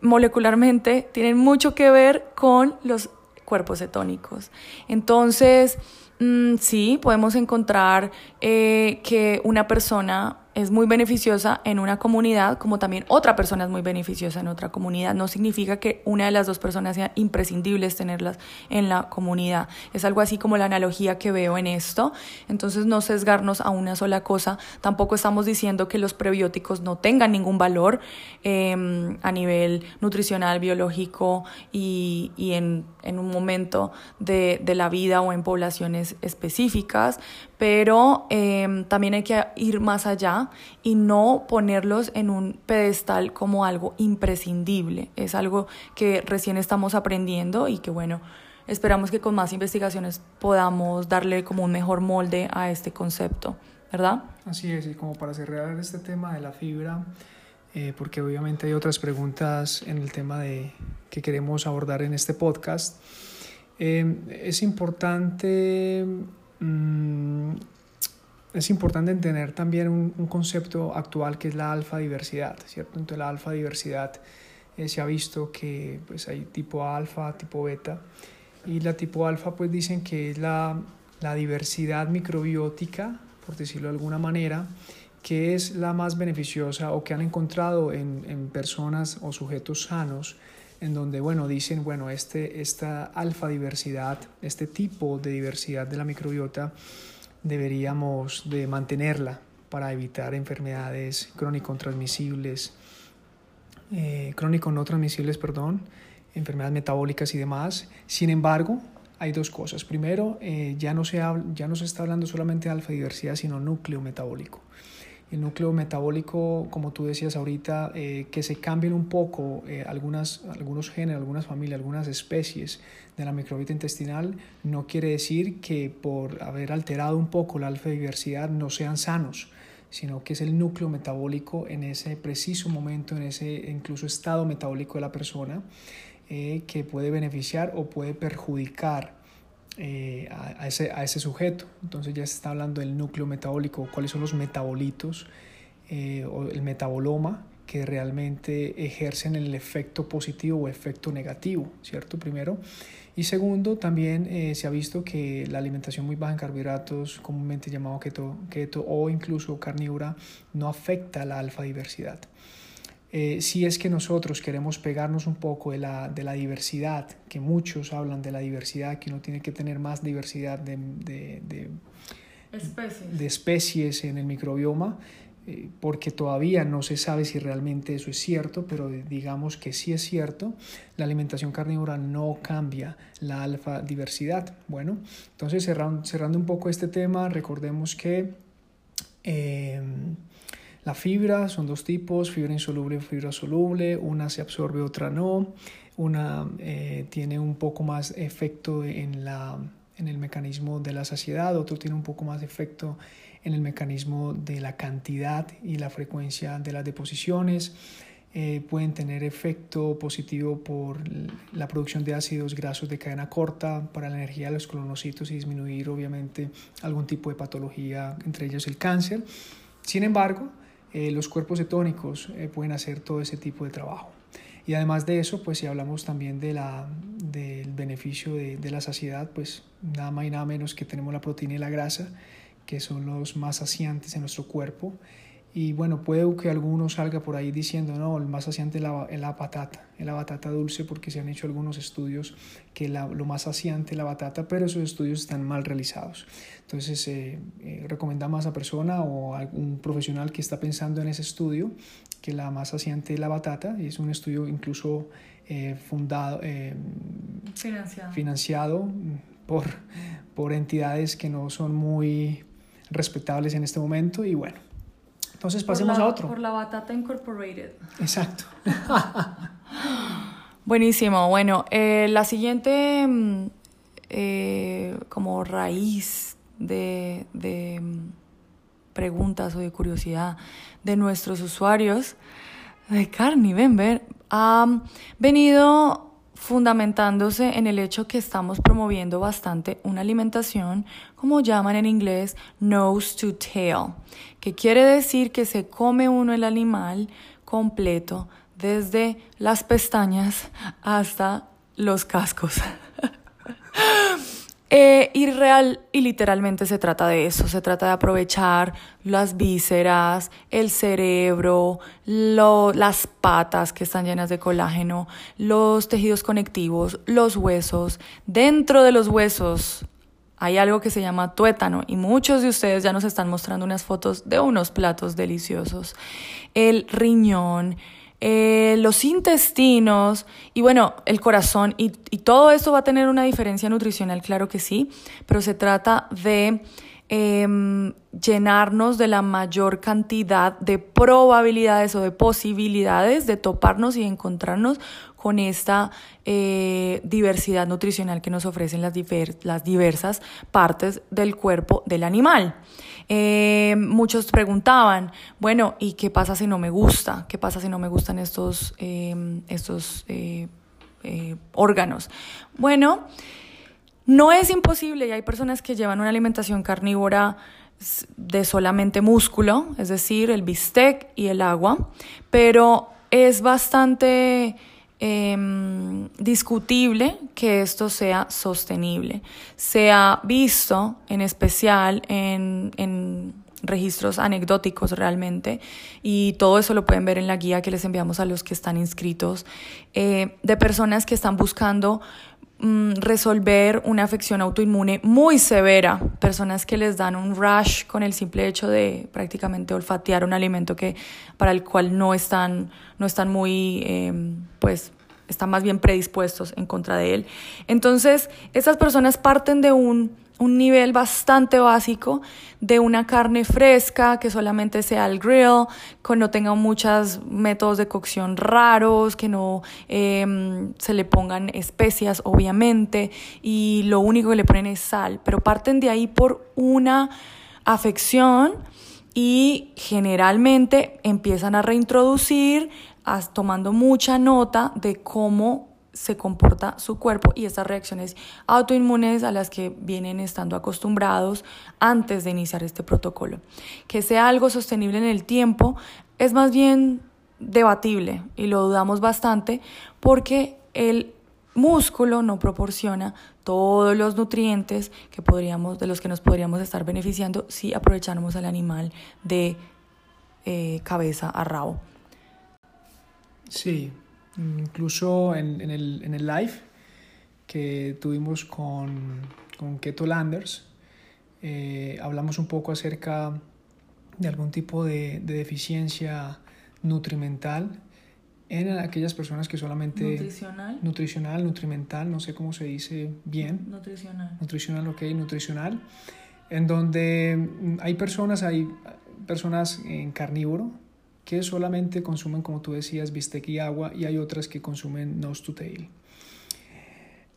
molecularmente tienen mucho que ver con los cuerpos cetónicos. Entonces, mm, sí, podemos encontrar eh, que una persona es muy beneficiosa en una comunidad, como también otra persona es muy beneficiosa en otra comunidad. No significa que una de las dos personas sea imprescindibles tenerlas en la comunidad. Es algo así como la analogía que veo en esto. Entonces, no sesgarnos a una sola cosa. Tampoco estamos diciendo que los prebióticos no tengan ningún valor em, a nivel nutricional, biológico y, y en, en, un momento de, de, la vida o en poblaciones específicas, pero em, también hay que ir más allá y no ponerlos en un pedestal como algo imprescindible. Es algo que recién estamos aprendiendo y que bueno, esperamos que con más investigaciones podamos darle como un mejor molde a este concepto, ¿verdad? Así es, y como para cerrar este tema de la fibra, eh, porque obviamente hay otras preguntas en el tema de, que queremos abordar en este podcast, eh, es importante mm, es importante entender también un, concepto actual que es la alfa diversidad, ¿cierto? Entonces la alfa diversidad eh, se ha visto que pues hay tipo alfa, tipo beta, y la tipo alfa pues dicen que es la, la diversidad microbiótica, por decirlo de alguna manera, que es la más beneficiosa o que han encontrado en, en personas o sujetos sanos, en donde, bueno, dicen, bueno, este, esta alfa diversidad, este tipo de diversidad de la microbiota, deberíamos de mantenerla para evitar enfermedades crónico transmisibles, eh, crónico no transmisibles, perdón, enfermedades metabólicas y demás. Sin embargo, hay dos cosas. Primero, eh, ya, no se ya no se está hablando solamente de alfa diversidad, sino núcleo metabólico el núcleo metabólico, como tú decías ahorita, eh, que se cambien un poco eh, algunas, algunos genes, algunas familias, algunas especies de la microbiota intestinal, no quiere decir que por haber alterado un poco la alfa diversidad no sean sanos, sino que es el núcleo metabólico en ese preciso momento, en ese incluso estado metabólico de la persona, eh, que puede beneficiar o puede perjudicar eh, a, ese, a, ese, sujeto. Entonces ya se está hablando del núcleo metabólico, cuáles son los metabolitos eh, o el metaboloma que realmente ejercen el efecto positivo o efecto negativo, ¿cierto? Primero. Y segundo, también eh, se ha visto que la alimentación muy baja en carbohidratos, comúnmente llamado keto, keto o incluso carnívora, no afecta la alfa diversidad. Eh, si es que nosotros queremos pegarnos un poco de la, de la, diversidad, que muchos hablan de la diversidad, que uno tiene que tener más diversidad de, de, de, especies. de especies. en el microbioma, eh, porque todavía no se sabe si realmente eso es cierto, pero digamos que sí es cierto, la alimentación carnívora no cambia la alfa diversidad. Bueno, entonces cerrando, cerrando un poco este tema, recordemos que... Eh, la fibra son dos tipos, fibra insoluble y fibra soluble, una se absorbe, otra no, una eh, tiene un poco más efecto en, la, en el mecanismo de la saciedad, otro tiene un poco más efecto en el mecanismo de la cantidad y la frecuencia de las deposiciones. Eh, pueden tener efecto positivo por la producción de ácidos grasos de cadena corta, para la energía de los colonocitos y disminuir obviamente algún tipo de patología, entre ellos el cáncer. Sin embargo, eh, los cuerpos cetónicos eh, pueden hacer todo ese tipo de trabajo. Y además de eso, pues si hablamos también de la, del beneficio de, de, la saciedad, pues nada más y nada menos que tenemos la proteína y la grasa, que son los más saciantes en nuestro cuerpo y bueno, puede que alguno salga por ahí diciendo, no, el más saciante es la, la batata, es la batata dulce, porque se han hecho algunos estudios que lo más saciante es la batata, pero esos estudios están mal realizados. Entonces, eh, eh, recomendamos a esa persona o a un profesional que está pensando en ese estudio que la más saciante es la batata, y es un estudio incluso eh, fundado, financiado, financiado por, por entidades que no son muy respetables en este momento, y bueno. Entonces pasemos a otro. Por la Batata Incorporated. Exacto. Buenísimo. Bueno, eh, la siguiente mm, eh, como raíz de, de, preguntas o de curiosidad de nuestros usuarios de carne, ven, ver, ha venido fundamentándose en el hecho que estamos promoviendo bastante una alimentación, como llaman en inglés, nose to tail, que quiere decir que se come uno el animal completo, desde las pestañas hasta los cascos. Eh, y real y literalmente se trata de eso, se trata de aprovechar las vísceras, el cerebro, las patas que están llenas de colágeno, los tejidos conectivos, los huesos. Dentro de los huesos hay algo que se llama tuétano y muchos de ustedes ya nos están mostrando unas fotos de unos platos deliciosos. El riñón, eh, los intestinos y bueno, el corazón y, todo esto va a tener una diferencia nutricional, claro que sí, pero se trata de em, llenarnos de la mayor cantidad de probabilidades o de posibilidades de toparnos y encontrarnos con esta eh, diversidad nutricional que nos ofrecen las, diversas partes del cuerpo del animal. Eh, muchos preguntaban, bueno, ¿y qué pasa si no me gusta? ¿Qué pasa si no me gustan estos, em, estos eh, órganos? Bueno, no es imposible y hay personas que llevan una alimentación carnívora de solamente músculo, es decir, el bistec y el agua, pero es bastante Em, discutible que esto sea sostenible. Se ha visto en especial en, en registros anecdóticos realmente y todo eso lo pueden ver en la guía que les enviamos a los que están inscritos eh, de personas que están buscando Mm, resolver una afección autoinmune muy severa, personas que les dan un rash con el simple hecho de prácticamente olfatear un alimento que, para el cual no están, no están muy, em, pues, están más bien predispuestos en contra de él. Entonces, estas personas parten de un un nivel bastante básico de una carne fresca que solamente sea al grill, que no tenga muchos métodos de cocción raros, que no em, se le pongan especias, obviamente, y lo único que le ponen es sal, pero parten de ahí por una afección y generalmente empiezan a reintroducir, tomando mucha nota de cómo se comporta su cuerpo y estas reacciones autoinmunes a las que vienen estando acostumbrados antes de iniciar este protocolo. Que sea algo sostenible en el tiempo es más bien debatible y lo dudamos bastante porque el músculo no proporciona todos los nutrientes que podríamos, de los que nos podríamos estar beneficiando si aprovecháramos al animal de eh, cabeza a rabo. Sí, Incluso en, en, el, en el, live que tuvimos con, con Keto Landers, eh, hablamos un poco acerca de algún tipo de, de, deficiencia nutrimental en aquellas personas que solamente... Nutricional. Nutricional, nutrimental, no sé cómo se dice bien. Nutricional. Nutricional, ok, nutricional. En donde hay personas, hay personas en carnívoro, que solamente consumen, como tú decías, bistec y agua, y hay otras que consumen nose to tail.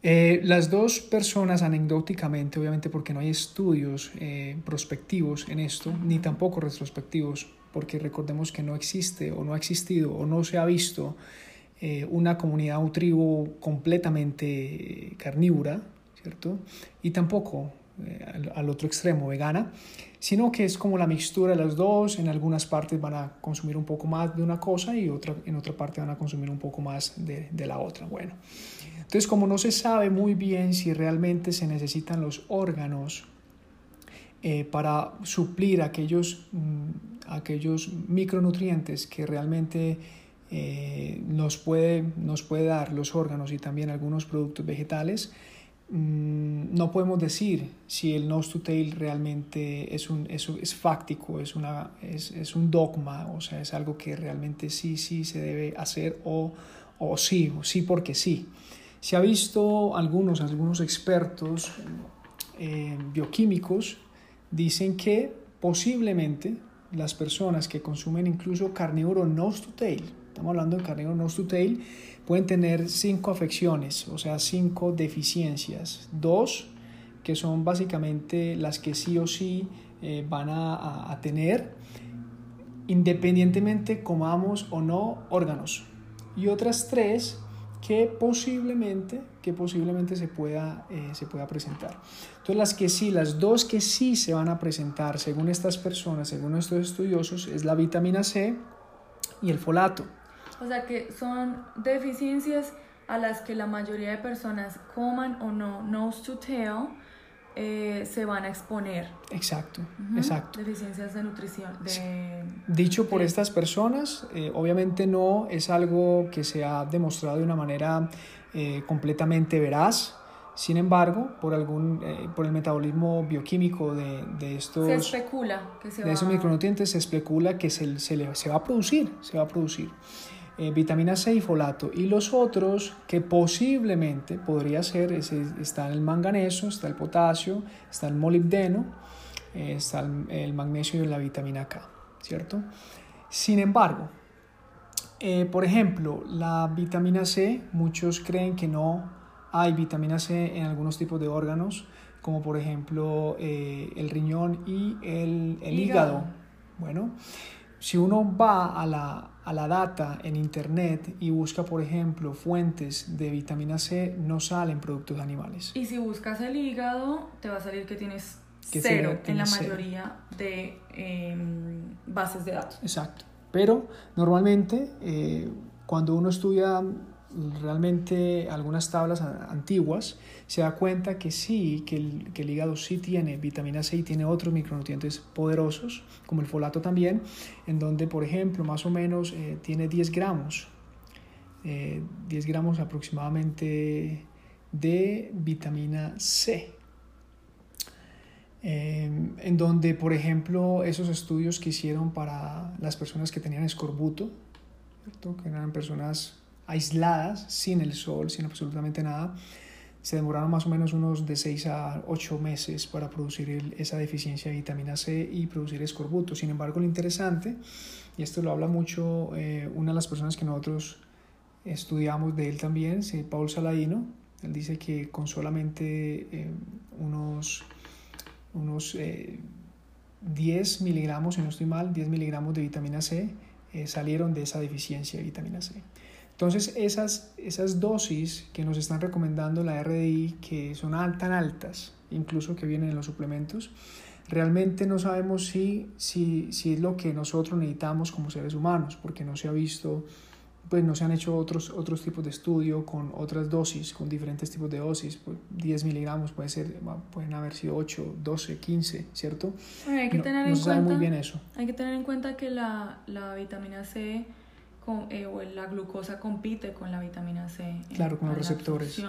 Eh, las dos personas anecdóticamente, obviamente porque no hay estudios eh, prospectivos en esto, ni tampoco retrospectivos, porque recordemos que no existe o no ha existido o no se ha visto eh, una comunidad o tribu completamente carnívora, ¿cierto? Y tampoco al, al, otro extremo vegana sino que es como la mixtura de las dos, en algunas partes van a consumir un poco más de una cosa y otra, en otra parte van a consumir un poco más de, de la otra. Bueno, entonces como no se sabe muy bien si realmente se necesitan los órganos eh, para suplir aquellos, mm, aquellos micronutrientes que realmente eh, nos, puede, nos puede dar los órganos y también algunos productos vegetales, Mm, no podemos decir si el nose to tail realmente es, un, es, es fáctico, es, una, es, es, un dogma, o sea, es algo que realmente sí, sí se debe hacer o, o sí, o sí porque sí. Se ha visto algunos, algunos expertos eh, bioquímicos dicen que posiblemente las personas que consumen incluso carnívoro nose to tail, estamos hablando de carnívoro nose to tail, pueden tener cinco afecciones, o sea, cinco deficiencias. Dos, que son básicamente las que sí o sí eh, van a, tener independientemente comamos o no órganos. Y otras tres que posiblemente, que posiblemente se, pueda, eh, se pueda presentar. Entonces las que sí, las dos que sí se van a presentar según estas personas, según estos estudiosos, es la vitamina C y el folato. O sea que son deficiencias a las que la mayoría de personas coman o no nose to tail eh, se van a exponer. Exacto, exacto. Deficiencias de nutrición. Dicho por estas personas, eh, obviamente no es algo que se ha demostrado de una manera eh, completamente veraz. Sin embargo, por, algún, por el metabolismo bioquímico de, de estos... Se especula que se de esos micronutrientes se especula que se, se, se va a producir, se va a producir. Eh, vitamina C y folato. Y los otros que posiblemente podría ser, está el manganeso, está el potasio, está el molibdeno, eh, está el, magnesio y la vitamina K, ¿cierto? Sin embargo, eh, por ejemplo, la vitamina C, muchos creen que no hay vitamina C en algunos tipos de órganos, como por ejemplo el riñón y el, el hígado. Bueno, si uno va a la, a la data en internet y busca, por ejemplo, fuentes de vitamina C, no salen productos animales. Y si buscas el hígado, te va a salir que tienes cero en la mayoría de em, bases de datos. Exacto. Pero normalmente eh, cuando uno estudia realmente algunas tablas antiguas, se da cuenta que sí, que el, que el, hígado sí tiene vitamina C y tiene otros micronutrientes poderosos, como el folato también, en donde, por ejemplo, más o menos eh, tiene 10 gramos, 10 eh, gramos aproximadamente de vitamina C. Em, en donde, por ejemplo, esos estudios que hicieron para las personas que tenían escorbuto, que eran personas aisladas, sin el sol, sin absolutamente nada, se demoraron más o menos unos de 6 a 8 meses para producir esa deficiencia de vitamina C y producir escorbuto. Sin embargo, lo interesante, y esto lo habla mucho eh, una de las personas que nosotros estudiamos de él también, sí, Paul Saladino, él dice que con solamente eh, unos, unos 10 eh, miligramos, si no estoy mal, 10 miligramos de vitamina C, salieron de esa deficiencia de vitamina C. Entonces, esas, esas dosis que nos están recomendando la RDI, que son tan altas, incluso que vienen en los suplementos, realmente no sabemos si, si, si es lo que nosotros necesitamos como seres humanos, porque no se ha visto, pues no se han hecho otros, otros tipos de estudio con otras dosis, con diferentes tipos de dosis, pues 10 miligramos puede ser, pueden haber sido 8, 12, 15, ¿cierto? hay que tener en cuenta, muy bien eso. Hay que tener en cuenta que la, la vitamina C eh, o la glucosa compite con la vitamina C. Claro, con los receptores.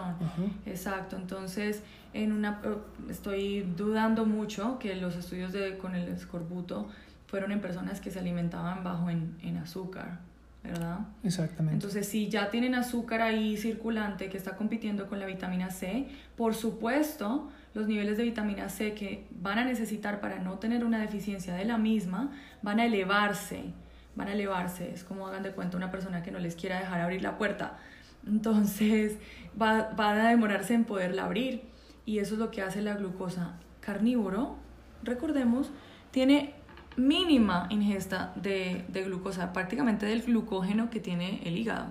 Exacto, entonces en una, eh, estoy dudando mucho que los estudios de, con el escorbuto fueron en personas que se alimentaban bajo en, en azúcar, ¿verdad? Exactamente. Entonces, si ya tienen azúcar ahí circulante que está compitiendo con la vitamina C, por supuesto, los niveles de vitamina C que van a necesitar para no tener una deficiencia de la misma van a elevarse van a elevarse. Es como hagan de cuenta una persona que no les quiera dejar abrir la puerta. Entonces va, van a demorarse en poderla abrir. Y eso es lo que hace la glucosa carnívoro. Recordemos, tiene mínima ingesta de, de glucosa, prácticamente del glucógeno que tiene el hígado.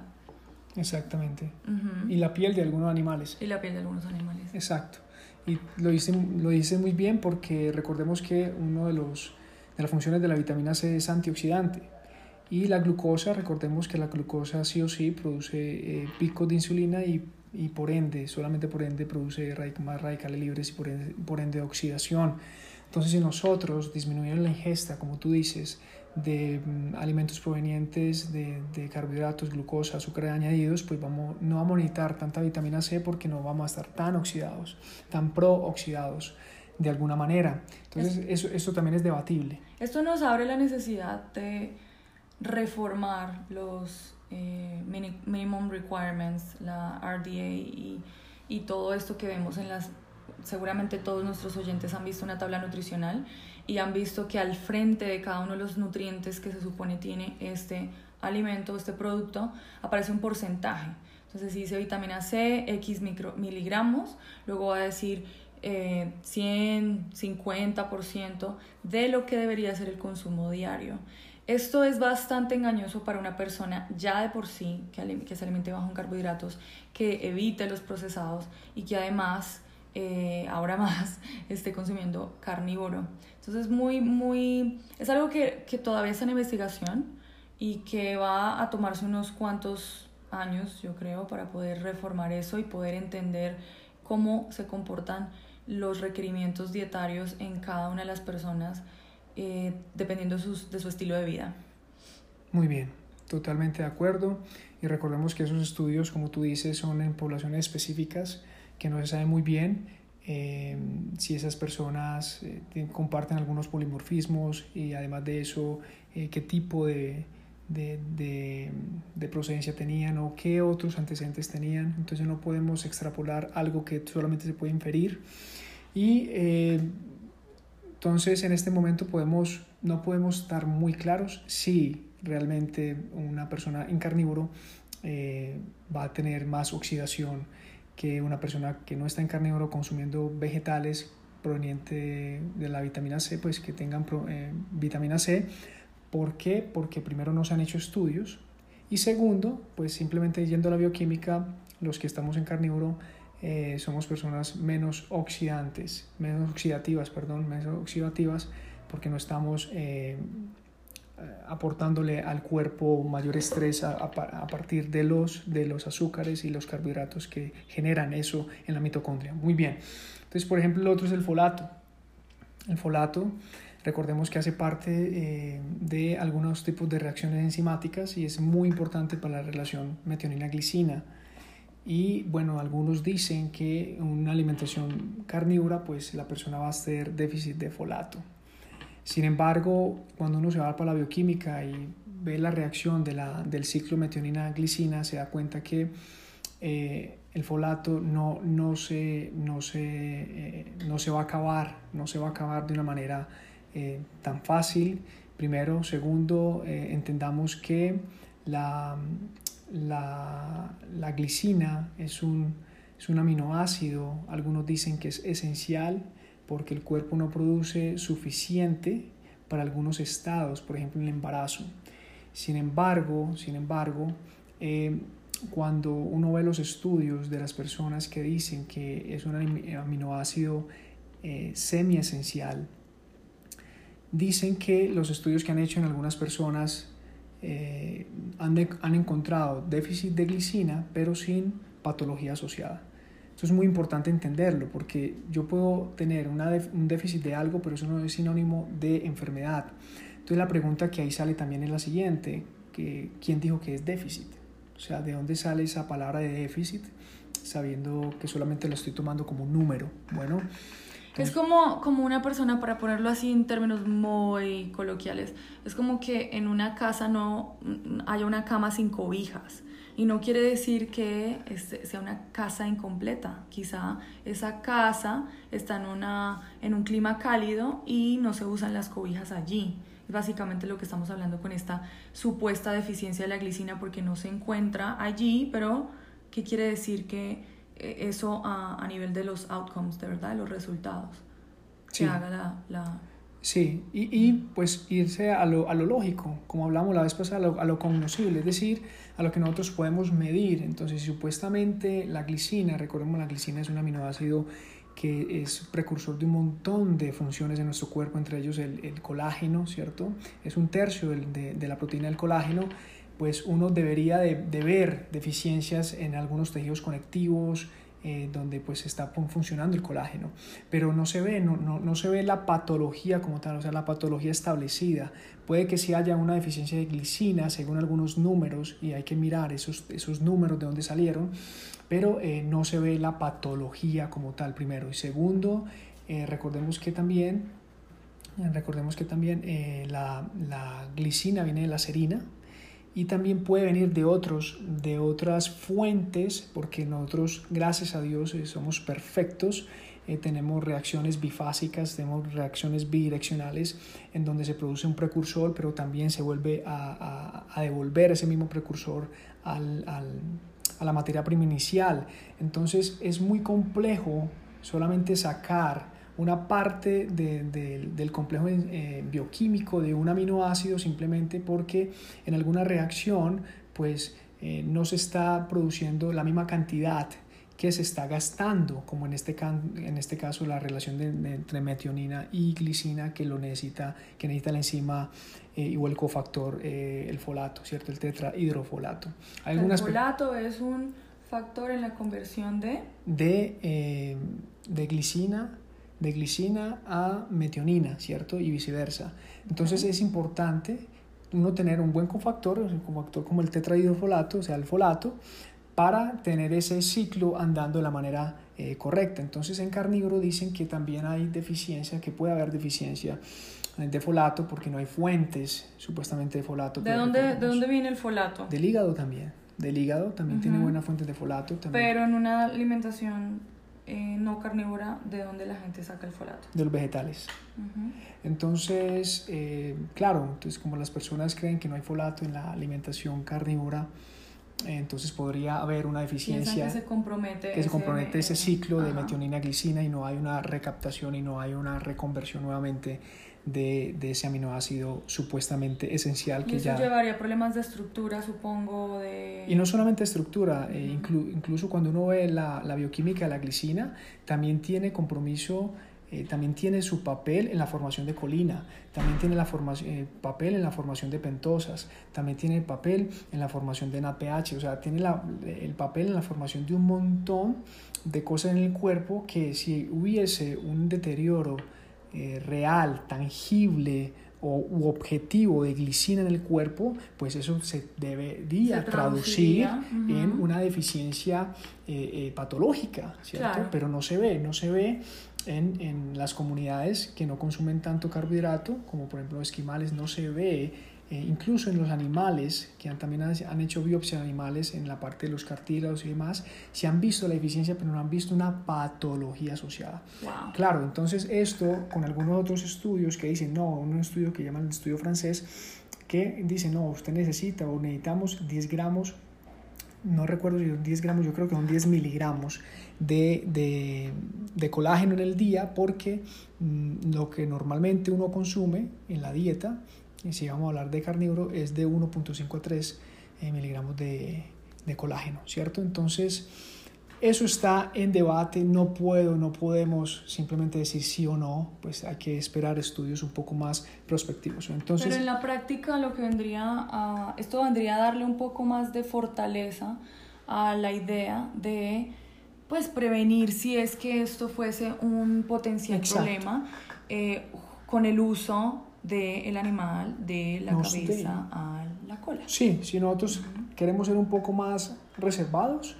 Exactamente. Y la piel de algunos animales. Y la piel de algunos animales. Exacto. Y lo dice, lo dice muy bien porque recordemos que uno de, los, de las funciones de la vitamina C es antioxidante. Y la glucosa, recordemos que la glucosa sí o sí produce eh, picos de insulina y, y, por ende, solamente por ende, produce más radicales libres y por ende, por ende oxidación. Entonces, si nosotros disminuimos la ingesta, como tú dices, de mm, alimentos provenientes de, de, carbohidratos, glucosa, azúcares añadidos, pues vamos, no vamos a necesitar tanta vitamina C porque no vamos a estar tan oxidados, tan pro-oxidados de alguna manera. Entonces, eso, eso también es debatible. Esto nos abre la necesidad de reformar los eh, minimum requirements, la RDA y, y, todo esto que vemos en las... Seguramente todos nuestros oyentes han visto una tabla nutricional y han visto que al frente de cada uno de los nutrientes que se supone tiene este alimento, este producto, aparece un porcentaje. Entonces, si dice vitamina C, X micro, miligramos, luego va a decir eh, 100, 50% de lo que debería ser el consumo diario. Esto es bastante engañoso para una persona ya de por sí, que, se alimente bajo en carbohidratos, que evite los procesados y que además, eh, ahora más, esté consumiendo carnívoro. Entonces, muy, muy, es algo que, que todavía está en investigación y que va a tomarse unos cuantos años, yo creo, para poder reformar eso y poder entender cómo se comportan los requerimientos dietarios en cada una de las personas eh, dependiendo de su estilo de vida. Muy bien, totalmente de acuerdo. Y recordemos que esos estudios, como tú dices, son en poblaciones específicas que no se sabe muy bien eh, si esas personas eh, comparten algunos polimorfismos y además de eso, qué tipo de, de, de, de, procedencia tenían o qué otros antecedentes tenían. Entonces no podemos extrapolar algo que solamente se puede inferir. Y eh, entonces en este momento podemos, no podemos estar muy claros si realmente una persona en carnívoro eh, va a tener más oxidación que una persona que no está en carnívoro consumiendo vegetales proveniente de la vitamina C, pues que tengan eh, vitamina C ¿Por qué? Porque primero no se han hecho estudios y segundo, pues simplemente yendo a la bioquímica, los que estamos en carnívoro eh, somos personas menos oxidantes, menos oxidativas, perdón, menos oxidativas, porque no estamos eh, aportándole al cuerpo mayor estrés a, a, partir de los, de los azúcares y los carbohidratos que generan eso en la mitocondria. Muy bien. Entonces, por ejemplo, el otro es el folato. El folato Recordemos que hace parte eh, de algunos tipos de reacciones enzimáticas y es muy importante para la relación metionina-glicina. Y bueno, algunos dicen que una alimentación carnívora, pues la persona va a tener déficit de folato. Sin embargo, cuando uno se va para la bioquímica y ve la reacción de la, del ciclo metionina-glicina, se da cuenta que eh, el folato no, no, se, no, se, eh, no se va a acabar, no se va a acabar de una manera eh, tan fácil. Primero, segundo, eh, entendamos que la, la, la glicina es un, es un aminoácido, algunos dicen que es esencial porque el cuerpo no produce suficiente para algunos estados, por ejemplo el embarazo. Sin embargo, sin embargo, eh, cuando uno ve los estudios de las personas que dicen que es un aminoácido eh, semi esencial, dicen que los estudios que han hecho en algunas personas eh, han, han, encontrado déficit de glicina, pero sin patología asociada. Esto es muy importante entenderlo porque yo puedo tener una un déficit de algo, pero eso no es sinónimo de enfermedad. Entonces la pregunta que ahí sale también es la siguiente, que, ¿quién dijo que es déficit? O sea, ¿de dónde sale esa palabra de déficit? Sabiendo que solamente lo estoy tomando como un número. Bueno, es como, como una persona, para ponerlo así en términos muy coloquiales, es como que en una casa no haya una cama sin cobijas. Y no quiere decir que este, sea una casa incompleta. Quizá esa casa está en, una, en un clima cálido y no se usan las cobijas allí. Es básicamente lo que estamos hablando con esta supuesta deficiencia de la glicina porque no se encuentra allí, pero ¿qué quiere decir que eso a, a, nivel de los outcomes, de verdad, de los resultados. Sí. Que haga la... la... Sí, y, y, pues irse a lo, a lo, lógico, como hablamos la vez pasada, a lo, a lo cognoscible, es decir, a lo que nosotros podemos medir. Entonces, supuestamente la glicina, recordemos, la glicina es un aminoácido que es precursor de un montón de funciones en nuestro cuerpo, entre ellos el, el colágeno, ¿cierto? Es un tercio de, de la proteína del colágeno pues uno debería de, ver deficiencias en algunos tejidos conectivos, eh, donde pues está funcionando el colágeno, pero no se ve, no, no, no, se ve la patología como tal, o sea, la patología establecida. Puede que sí haya una deficiencia de glicina según algunos números y hay que mirar esos, esos números de dónde salieron, pero eh, no se ve la patología como tal primero. Y segundo, eh, recordemos que también, recordemos que también la, la glicina viene de la serina, y también puede venir de otros de otras fuentes porque nosotros gracias a Dios eh, somos perfectos eh, tenemos reacciones bifásicas tenemos reacciones bidireccionales en donde se produce un precursor pero también se vuelve a, a, a devolver ese mismo precursor al, al, a la materia prima inicial. Entonces es muy complejo solamente sacar una parte del complejo eh, bioquímico de un aminoácido simplemente porque en alguna reacción pues eh, no se está produciendo la misma cantidad que se está gastando, como en este, en este caso la relación de, entre metionina y glicina que lo necesita, que necesita la enzima eh, o el cofactor, eh, el folato, ¿cierto? El tetrahidrofolato. el folato es un factor en la conversión de... De, de glicina de glicina a metionina, ¿cierto? Y viceversa. Entonces es importante uno tener un buen cofactor, un cofactor como el tetrahidrofolato, o sea, el folato, para tener ese ciclo andando de la manera eh, correcta. Entonces en carnívoro dicen que también hay deficiencia, que puede haber deficiencia de folato porque no hay fuentes supuestamente de folato. ¿De dónde, ¿De dónde viene el folato? Del hígado también. Del hígado también tiene buena fuente de folato. También. Pero en una alimentación eh, no carnívora, ¿de dónde la gente saca el folato? De los vegetales. Entonces, eh, claro, entonces como las personas creen que no hay folato en la alimentación carnívora, entonces podría haber una deficiencia que se compromete, que ese, se compromete ese ciclo de metionina glicina y no hay una recaptación y no hay una reconversión nuevamente de, de ese aminoácido supuestamente esencial que eso ya llevaría problemas de estructura supongo de y no solamente estructura eh, incluso cuando uno ve la, la bioquímica de la glicina también tiene compromiso eh, también tiene su papel en la formación de colina, también tiene la formación, eh, papel en la formación de pentosas, también tiene el papel en la formación de NAPH, o sea, tiene la, el papel en la formación de un montón de cosas en el cuerpo que si hubiese un deterioro eh, real, tangible, o, u objetivo de glicina en el cuerpo, pues eso se debería traducir en una deficiencia patológica, ¿cierto? Pero no se ve, no se ve en, en, las comunidades que no consumen tanto carbohidrato, como por ejemplo esquimales, no se ve, eh, incluso en los animales, que han, también han, hecho biopsia de animales en la parte de los cartílagos y demás, se han visto la eficiencia, pero no han visto una patología asociada. Claro, entonces esto con algunos otros estudios que dicen, no, un estudio que llaman el estudio francés, que dice, no, usted necesita o necesitamos 10 gramos no recuerdo si son 10 gramos, yo creo que son 10 miligramos de, de, de colágeno en el día porque mm, lo que normalmente uno consume en la dieta, y si vamos a hablar de carnívoro, es de 1.5 a 3 eh, miligramos de, de colágeno, ¿cierto? Entonces, eso está en debate, no puedo, no podemos simplemente decir sí o no, pues hay que esperar estudios un poco más prospectivos. Entonces, Pero en la práctica lo que vendría a, esto vendría a darle un poco más de fortaleza a la idea de pues prevenir si es que esto fuese un potencial problema eh, con el uso del animal de la cabeza a la cola. Sí, si nosotros queremos ser un poco más reservados,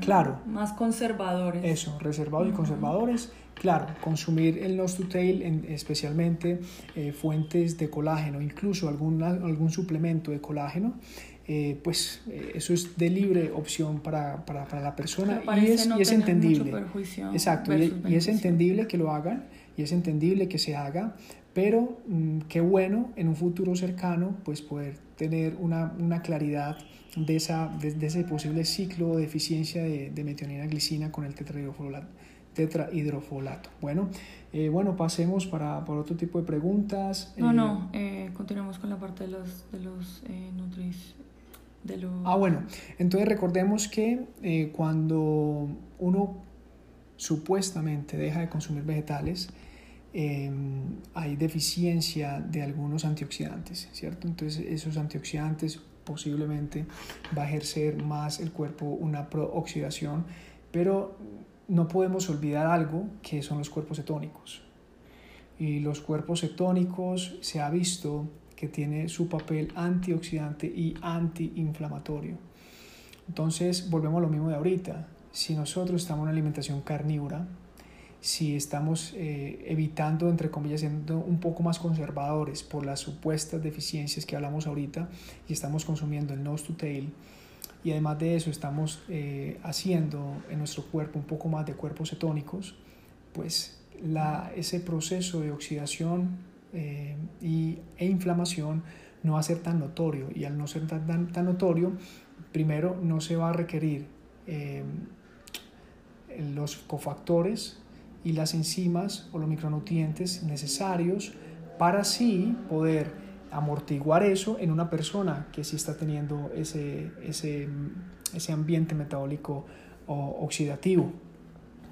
claro. Más conservadores. Eso, reservados y conservadores. Claro, consumir el nose to tail, especialmente eh, fuentes de colágeno, incluso algún, algún suplemento de colágeno, eh, pues eh, eso es de libre opción para, para, para la persona y es, y es entendible. Exacto, y, y, es entendible que lo hagan y es entendible que se haga, pero mm, qué bueno en un futuro cercano pues poder tener una, una claridad de, esa, de, ese posible ciclo de eficiencia de, de metionina glicina con el tetrahidrofolato. tetrahidrofolato. Bueno, eh, bueno, pasemos para, por otro tipo de preguntas. No, no, eh, continuemos con la parte de los, de los eh, nutris. De los... Ah, bueno, entonces recordemos que eh, cuando uno supuestamente deja de consumir vegetales, Em, hay deficiencia de algunos antioxidantes, ¿cierto? Entonces esos antioxidantes posiblemente va a ejercer más el cuerpo una prooxidación, pero no podemos olvidar algo que son los cuerpos cetónicos. Y los cuerpos cetónicos se ha visto que tiene su papel antioxidante y antiinflamatorio. Entonces volvemos a lo mismo de ahorita. Si nosotros estamos en una alimentación carnívora, si estamos eh, evitando, entre comillas, siendo un poco más conservadores por las supuestas deficiencias que hablamos ahorita y estamos consumiendo el nose to tail y además de eso estamos eh, haciendo en nuestro cuerpo un poco más de cuerpos cetónicos, pues la, ese proceso de oxidación eh, y, e inflamación no va a ser tan notorio y al no ser tan, tan, tan notorio, primero no se va a requerir los cofactores y las enzimas o los micronutrientes necesarios para así poder amortiguar eso en una persona que sí está teniendo ese, ese, ese ambiente metabólico oxidativo.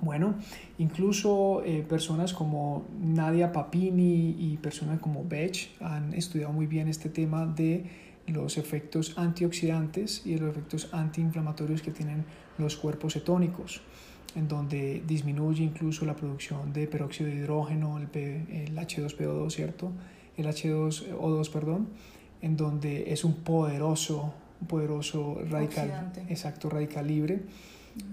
Bueno, incluso eh, personas como Nadia Papini y personas como Bech han estudiado muy bien este tema de los efectos antioxidantes y los efectos antiinflamatorios que tienen los cuerpos cetónicos, en donde disminuye incluso la producción de peróxido de hidrógeno, el, el H2PO2, ¿cierto? El H2O2, perdón, en donde es un poderoso, poderoso radical, exacto, radical libre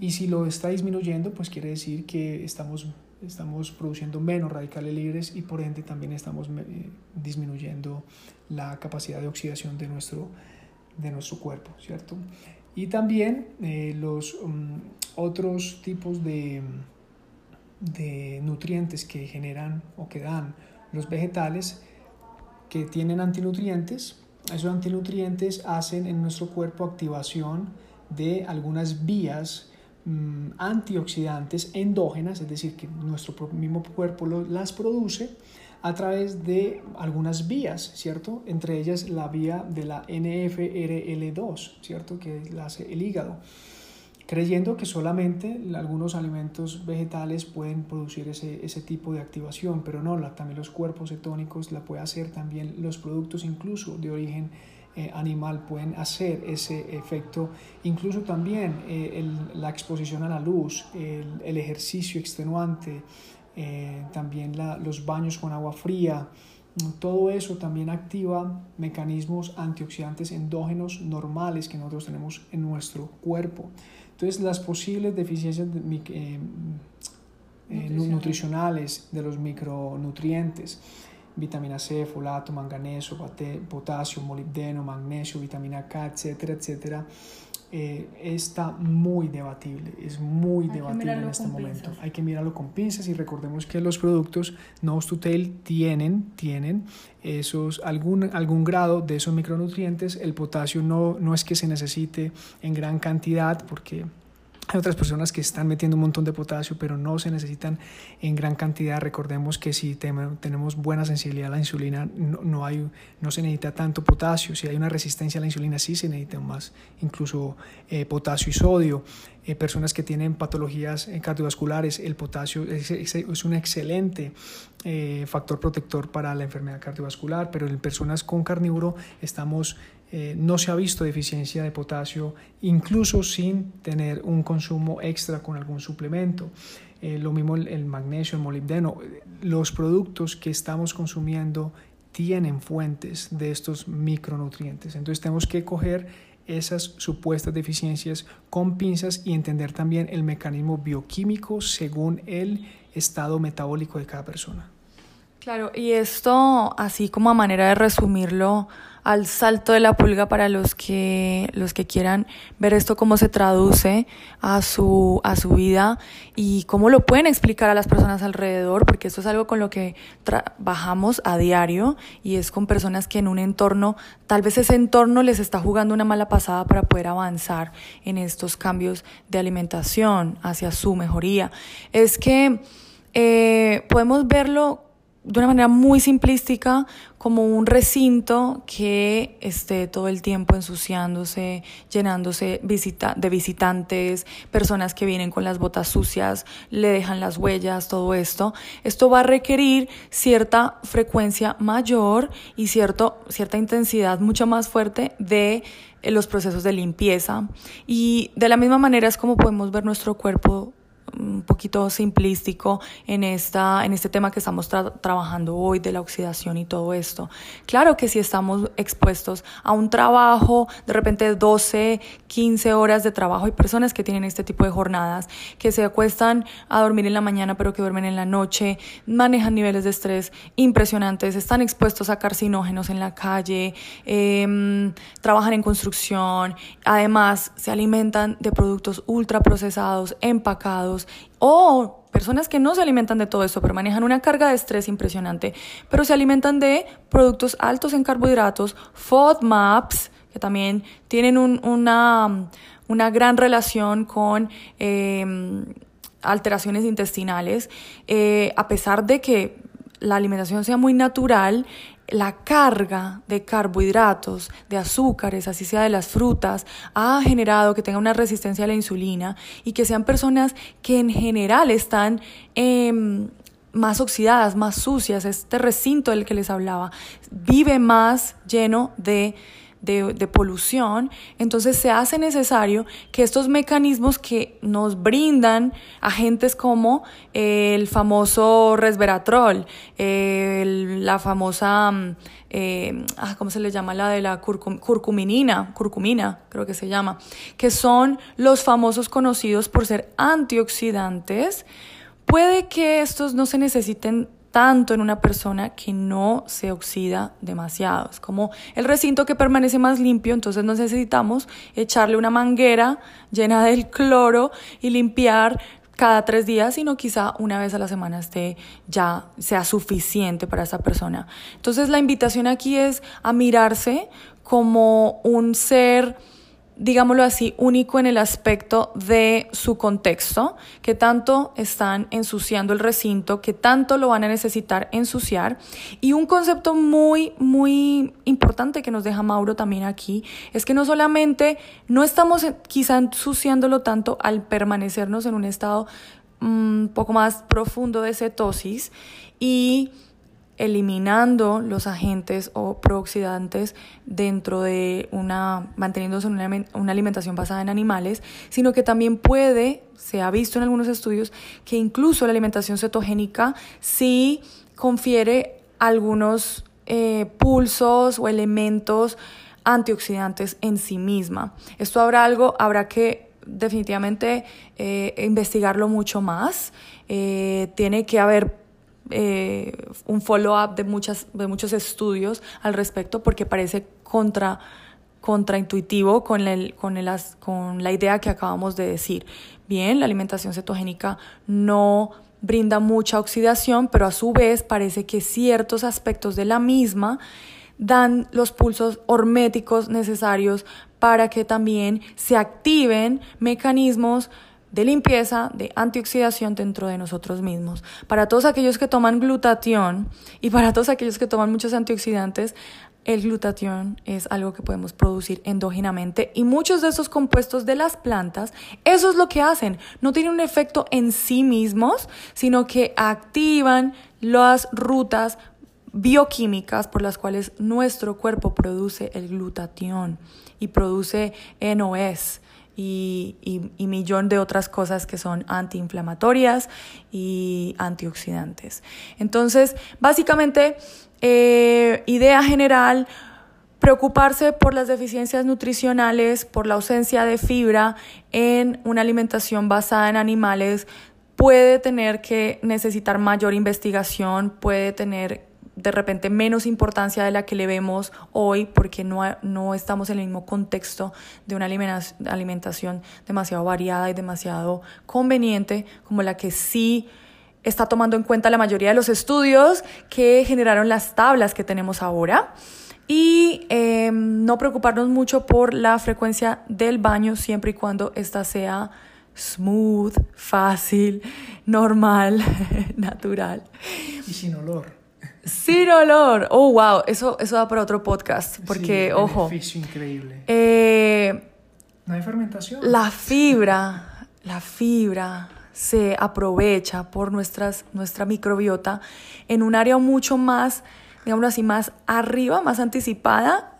y si lo está disminuyendo, pues quiere decir que estamos, estamos produciendo menos radicales libres y por ende también estamos eh, disminuyendo la capacidad de oxidación de nuestro, de nuestro cuerpo, ¿cierto? Y también eh, los um, otros tipos de, de nutrientes que generan o que dan los vegetales que tienen antinutrientes, esos antinutrientes hacen en nuestro cuerpo activación de algunas vías mm, antioxidantes endógenas, es decir, que nuestro mismo cuerpo las produce a través de algunas vías, ¿cierto? Entre ellas la vía de la NFRL2, ¿cierto? Que la hace el hígado, creyendo que solamente algunos alimentos vegetales pueden producir ese, ese tipo de activación, pero no, también los cuerpos cetónicos la puede hacer, también los productos incluso de origen eh, animal pueden hacer ese efecto. Incluso también eh, la exposición a la luz, el, ejercicio extenuante, eh, también los baños con agua fría, todo eso también activa mecanismos antioxidantes endógenos normales que nosotros tenemos en nuestro cuerpo. Entonces las posibles deficiencias nutricionales. de los micronutrientes vitamina C, folato, manganeso, potasio, molibdeno, magnesio, vitamina K, etcétera, etcétera, eh, está muy debatible, es muy debatible en este momento. Hay que mirarlo con pinzas y recordemos que los productos Nose to Tail tienen, tienen esos, algún, algún grado de esos micronutrientes. El potasio no, no es que se necesite en gran cantidad porque hay otras personas que están metiendo un montón de potasio, pero no se necesitan en gran cantidad. Recordemos que si tenemos buena sensibilidad a la insulina, no, hay, no se necesita tanto potasio. Si hay una resistencia a la insulina, sí se necesita más, incluso eh, potasio y sodio. Eh, personas que tienen patologías eh, cardiovasculares, el potasio es, es un excelente factor protector para la enfermedad cardiovascular, pero en personas con carnívoro estamos eh, no se ha visto deficiencia de potasio incluso sin tener un consumo extra con algún suplemento. Eh, lo mismo el, magnesio, el molibdeno. Los productos que estamos consumiendo tienen fuentes de estos micronutrientes. Entonces tenemos que coger esas supuestas deficiencias con pinzas y entender también el mecanismo bioquímico según el estado metabólico de cada persona. Claro, y esto, así como a manera de resumirlo, al salto de la pulga para los que, los que quieran ver esto cómo se traduce a su, a su vida y cómo lo pueden explicar a las personas alrededor, porque esto es algo con lo que trabajamos a diario y es con personas que en un entorno, tal vez ese entorno les está jugando una mala pasada para poder avanzar en estos cambios de alimentación hacia su mejoría. Es que eh, podemos verlo de una manera muy simplística como un recinto que esté todo el tiempo ensuciándose, llenándose visita de visitantes, personas que vienen con las botas sucias, le dejan las huellas, todo esto. Esto va a requerir cierta frecuencia mayor y cierto, cierta intensidad mucho más fuerte de eh, los procesos de limpieza. Y de la misma manera es como podemos ver nuestro cuerpo un poquito simplístico en, esta, en este tema que estamos trabajando hoy de la oxidación y todo esto. Claro que si estamos expuestos a un trabajo, de repente 12, 15 horas de trabajo, hay personas que tienen este tipo de jornadas, que se acuestan a dormir en la mañana pero que duermen en la noche, manejan niveles de estrés impresionantes, están expuestos a carcinógenos en la calle, em, trabajan en construcción, además se alimentan de productos ultraprocesados, empacados, o personas que no se alimentan de todo eso, pero manejan una carga de estrés impresionante, pero se alimentan de productos altos en carbohidratos, FODMAPs, que también tienen una, una gran relación con... Em, alteraciones intestinales, eh, a pesar de que la alimentación sea muy natural, la carga de carbohidratos, de azúcares, así sea de las frutas, ha generado que tenga una resistencia a la insulina y que sean personas que en general están em, más oxidadas, más sucias. Este recinto del que les hablaba vive más lleno de de, polución, entonces se hace necesario que estos mecanismos que nos brindan agentes como el famoso resveratrol, la famosa, mm, eh, ah, ¿cómo se le llama? La de la curcuminina, curcumina, creo que se llama, que son los famosos conocidos por ser antioxidantes, puede que estos no se necesiten tanto en una persona que no se oxida demasiado. Es como el recinto que permanece más limpio, entonces no necesitamos echarle una manguera llena del cloro y limpiar cada tres días, sino quizá una vez a la semana esté ya sea suficiente para esa persona. Entonces la invitación aquí es a mirarse como un ser digámoslo así, único en el aspecto de su contexto, que tanto están ensuciando el recinto, que tanto lo van a necesitar ensuciar. Y un concepto muy, muy importante que nos deja Mauro también aquí, es que no solamente no estamos quizá ensuciándolo tanto al permanecernos en un estado un mm, poco más profundo de cetosis y eliminando los agentes o prooxidantes dentro de una, manteniéndose en una, una, alimentación basada en animales, sino que también puede, se ha visto en algunos estudios, que incluso la alimentación cetogénica sí confiere algunos eh, pulsos o elementos antioxidantes en sí misma. Esto habrá algo, habrá que definitivamente eh, investigarlo mucho más. Eh, tiene que haber eh, un follow-up de, de muchos estudios al respecto porque parece contra, contraintuitivo con, el, con, el, con la idea que acabamos de decir. Bien, la alimentación cetogénica no brinda mucha oxidación, pero a su vez parece que ciertos aspectos de la misma dan los pulsos horméticos necesarios para que también se activen mecanismos de limpieza, de antioxidación dentro de nosotros mismos. Para todos aquellos que toman glutatión y para todos aquellos que toman muchos antioxidantes, el glutatión es algo que podemos producir endógenamente y muchos de esos compuestos de las plantas, eso es lo que hacen. No tienen un efecto en sí mismos, sino que activan las rutas bioquímicas por las cuales nuestro cuerpo produce el glutatión y produce NOS y, millón de otras cosas que son antiinflamatorias y antioxidantes. Entonces, básicamente, eh, idea general, preocuparse por las deficiencias nutricionales, por la ausencia de fibra en una alimentación basada en animales, puede tener que necesitar mayor investigación, puede tener de repente menos importancia de la que le vemos hoy porque no, no estamos en el mismo contexto de una alimentación demasiado variada y demasiado conveniente como la que sí está tomando en cuenta la mayoría de los estudios que generaron las tablas que tenemos ahora. Y em, no preocuparnos mucho por la frecuencia del baño siempre y cuando ésta sea smooth, fácil, normal, natural. Y sin olor. Sin olor. Oh, wow. Eso, eso da para otro podcast. Porque, ojo. increíble. Eh, no hay fermentación. La fibra, la fibra se aprovecha por nuestras, nuestra microbiota en un área mucho más, digamos así, más arriba, más anticipada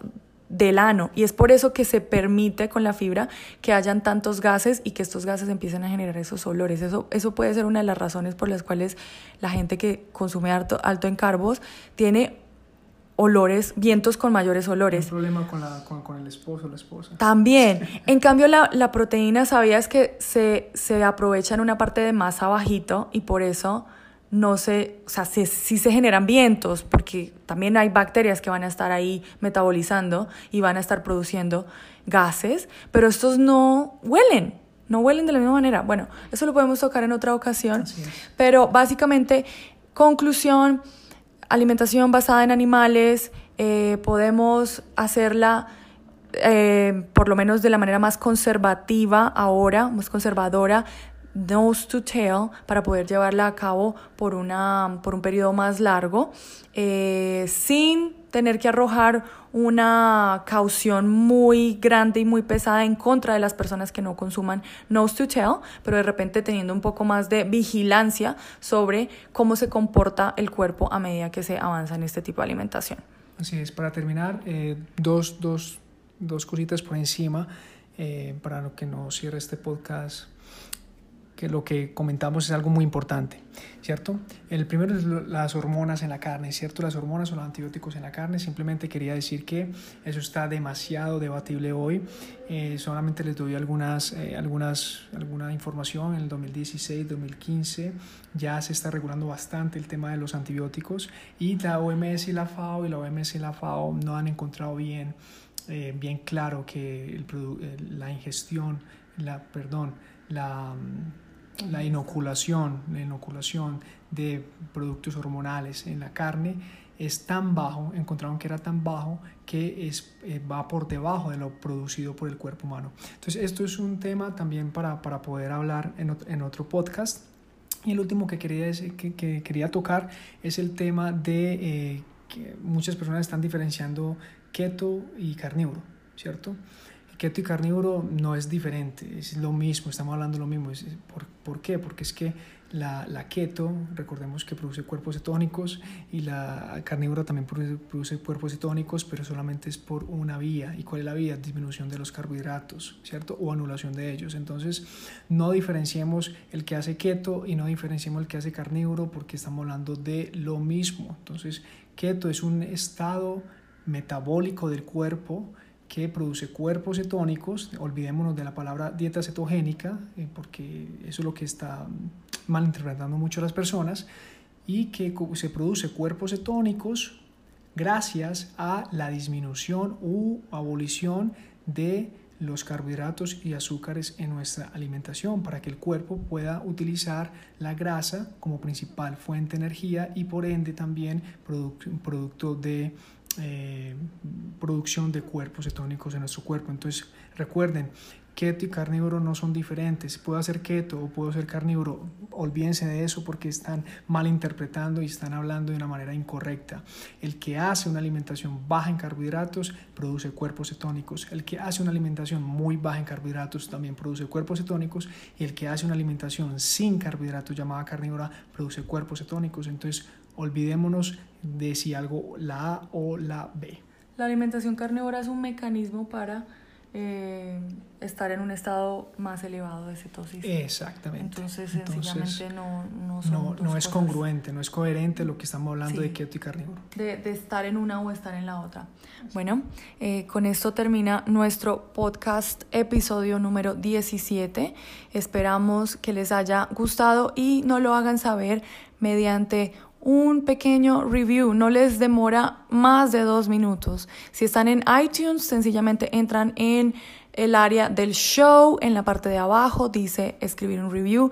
del ano y es por eso que se permite con la fibra que hayan tantos gases y que estos gases empiecen a generar esos olores. Eso, eso puede ser una de las razones por las cuales la gente que consume alto, alto en carbos tiene olores, vientos con mayores olores. Un problema con, la, con, el esposo o la esposa. También. En cambio, la, la proteína, ¿sabías que se, se aprovecha en una parte de más abajito y por eso no se, o sea, sí, se generan vientos, porque también hay bacterias que van a estar ahí metabolizando y van a estar produciendo gases, pero estos no huelen, no huelen de la misma manera. Bueno, eso lo podemos tocar en otra ocasión, pero básicamente, conclusión, alimentación basada en animales, eh, podemos hacerla eh, por lo menos de la manera más conservativa ahora, más conservadora, nose to tail para poder llevarla a cabo por, una, por un periodo más largo eh, sin tener que arrojar una caución muy grande y muy pesada en contra de las personas que no consuman nose to tail, pero de repente teniendo un poco más de vigilancia sobre cómo se comporta el cuerpo a medida que se avanza en este tipo de alimentación. Así es, para terminar, eh, dos, dos, dos cositas por encima eh, para que no cierre este podcast que lo que comentamos es algo muy importante, ¿cierto? El primero es las hormonas en la carne, ¿cierto? Las hormonas o los antibióticos en la carne. Simplemente quería decir que eso está demasiado debatible hoy. Eh, solamente les doy algunas, eh, algunas, alguna información. En el 2016, 2015 ya se está regulando bastante el tema de los antibióticos y la OMS y la FAO y la OMS y la FAO no han encontrado bien, eh, bien claro que el, la ingestión, la, perdón, la la inoculación, la inoculación de productos hormonales en la carne es tan bajo, encontraron que era tan bajo que es, eh, va por debajo de lo producido por el cuerpo humano. Entonces esto es un tema también para, para poder hablar en, en, otro podcast. Y el último que quería, que, que quería tocar es el tema de eh, que muchas personas están diferenciando keto y carnívoro, ¿cierto? Keto y carnívoro no es diferente, es lo mismo, estamos hablando de lo mismo. ¿Por, ¿por qué? Porque es que la, la, keto, recordemos que produce cuerpos cetónicos y la carnívora también produce, produce, cuerpos cetónicos, pero solamente es por una vía. ¿Y cuál es la vía? Disminución de los carbohidratos, ¿cierto? O anulación de ellos. Entonces, no diferenciemos el que hace keto y no diferenciemos el que hace carnívoro porque estamos hablando de lo mismo. Entonces, keto es un estado metabólico del cuerpo que produce cuerpos cetónicos, olvidémonos de la palabra dieta cetogénica, eh, porque eso es lo que está malinterpretando mucho las personas, y que se produce cuerpos cetónicos gracias a la disminución u abolición de los carbohidratos y azúcares en nuestra alimentación para que el cuerpo pueda utilizar la grasa como principal fuente de energía y por ende también producto de eh, producción de cuerpos cetónicos en nuestro cuerpo. Entonces, recuerden, keto y carnívoro no son diferentes. Puedo hacer keto o puedo ser carnívoro. Olvídense de eso porque están malinterpretando y están hablando de una manera incorrecta. El que hace una alimentación baja en carbohidratos produce cuerpos cetónicos. El que hace una alimentación muy baja en carbohidratos también produce cuerpos cetónicos. Y el que hace una alimentación sin carbohidratos llamada carnívora produce cuerpos cetónicos. Entonces, olvidémonos de si algo la A o la B. La alimentación carnívora es un mecanismo para eh, estar en un estado más elevado de cetosis. Exactamente. Entonces, sencillamente no, no, no, no es congruente, no es coherente lo que estamos hablando de keto y carnívoro. De, de, estar en una o estar en la otra. Bueno, eh, con esto termina nuestro podcast episodio número 17. Esperamos que les haya gustado y no lo hagan saber mediante un pequeño review, no les demora más de dos minutos. Si están en iTunes, sencillamente entran en el área del show, en la parte de abajo dice escribir un review,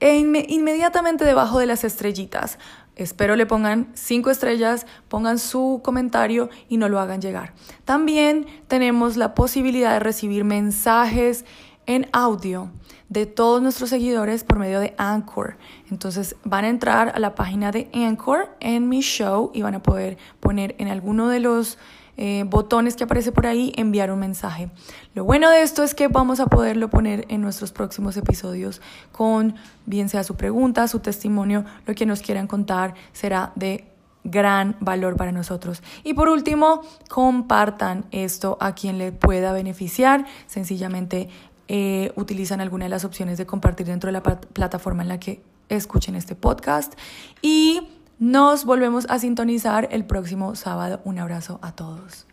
e inmediatamente debajo de las estrellitas. Espero le pongan cinco estrellas, pongan su comentario y no lo hagan llegar. También tenemos la posibilidad de recibir mensajes en audio de todos nuestros seguidores por medio de Anchor. Entonces van a entrar a la página de Anchor en mi show y van a poder poner en alguno de los eh, botones que aparece por ahí enviar un mensaje. Lo bueno de esto es que vamos a poderlo poner en nuestros próximos episodios con bien sea su pregunta, su testimonio, lo que nos quieran contar será de gran valor para nosotros. Y por último, compartan esto a quien le pueda beneficiar. Sencillamente eh, utilizan alguna de las opciones de compartir dentro de la plataforma en la que escuchen este podcast. Y nos volvemos a sintonizar el próximo sábado. Un abrazo a todos.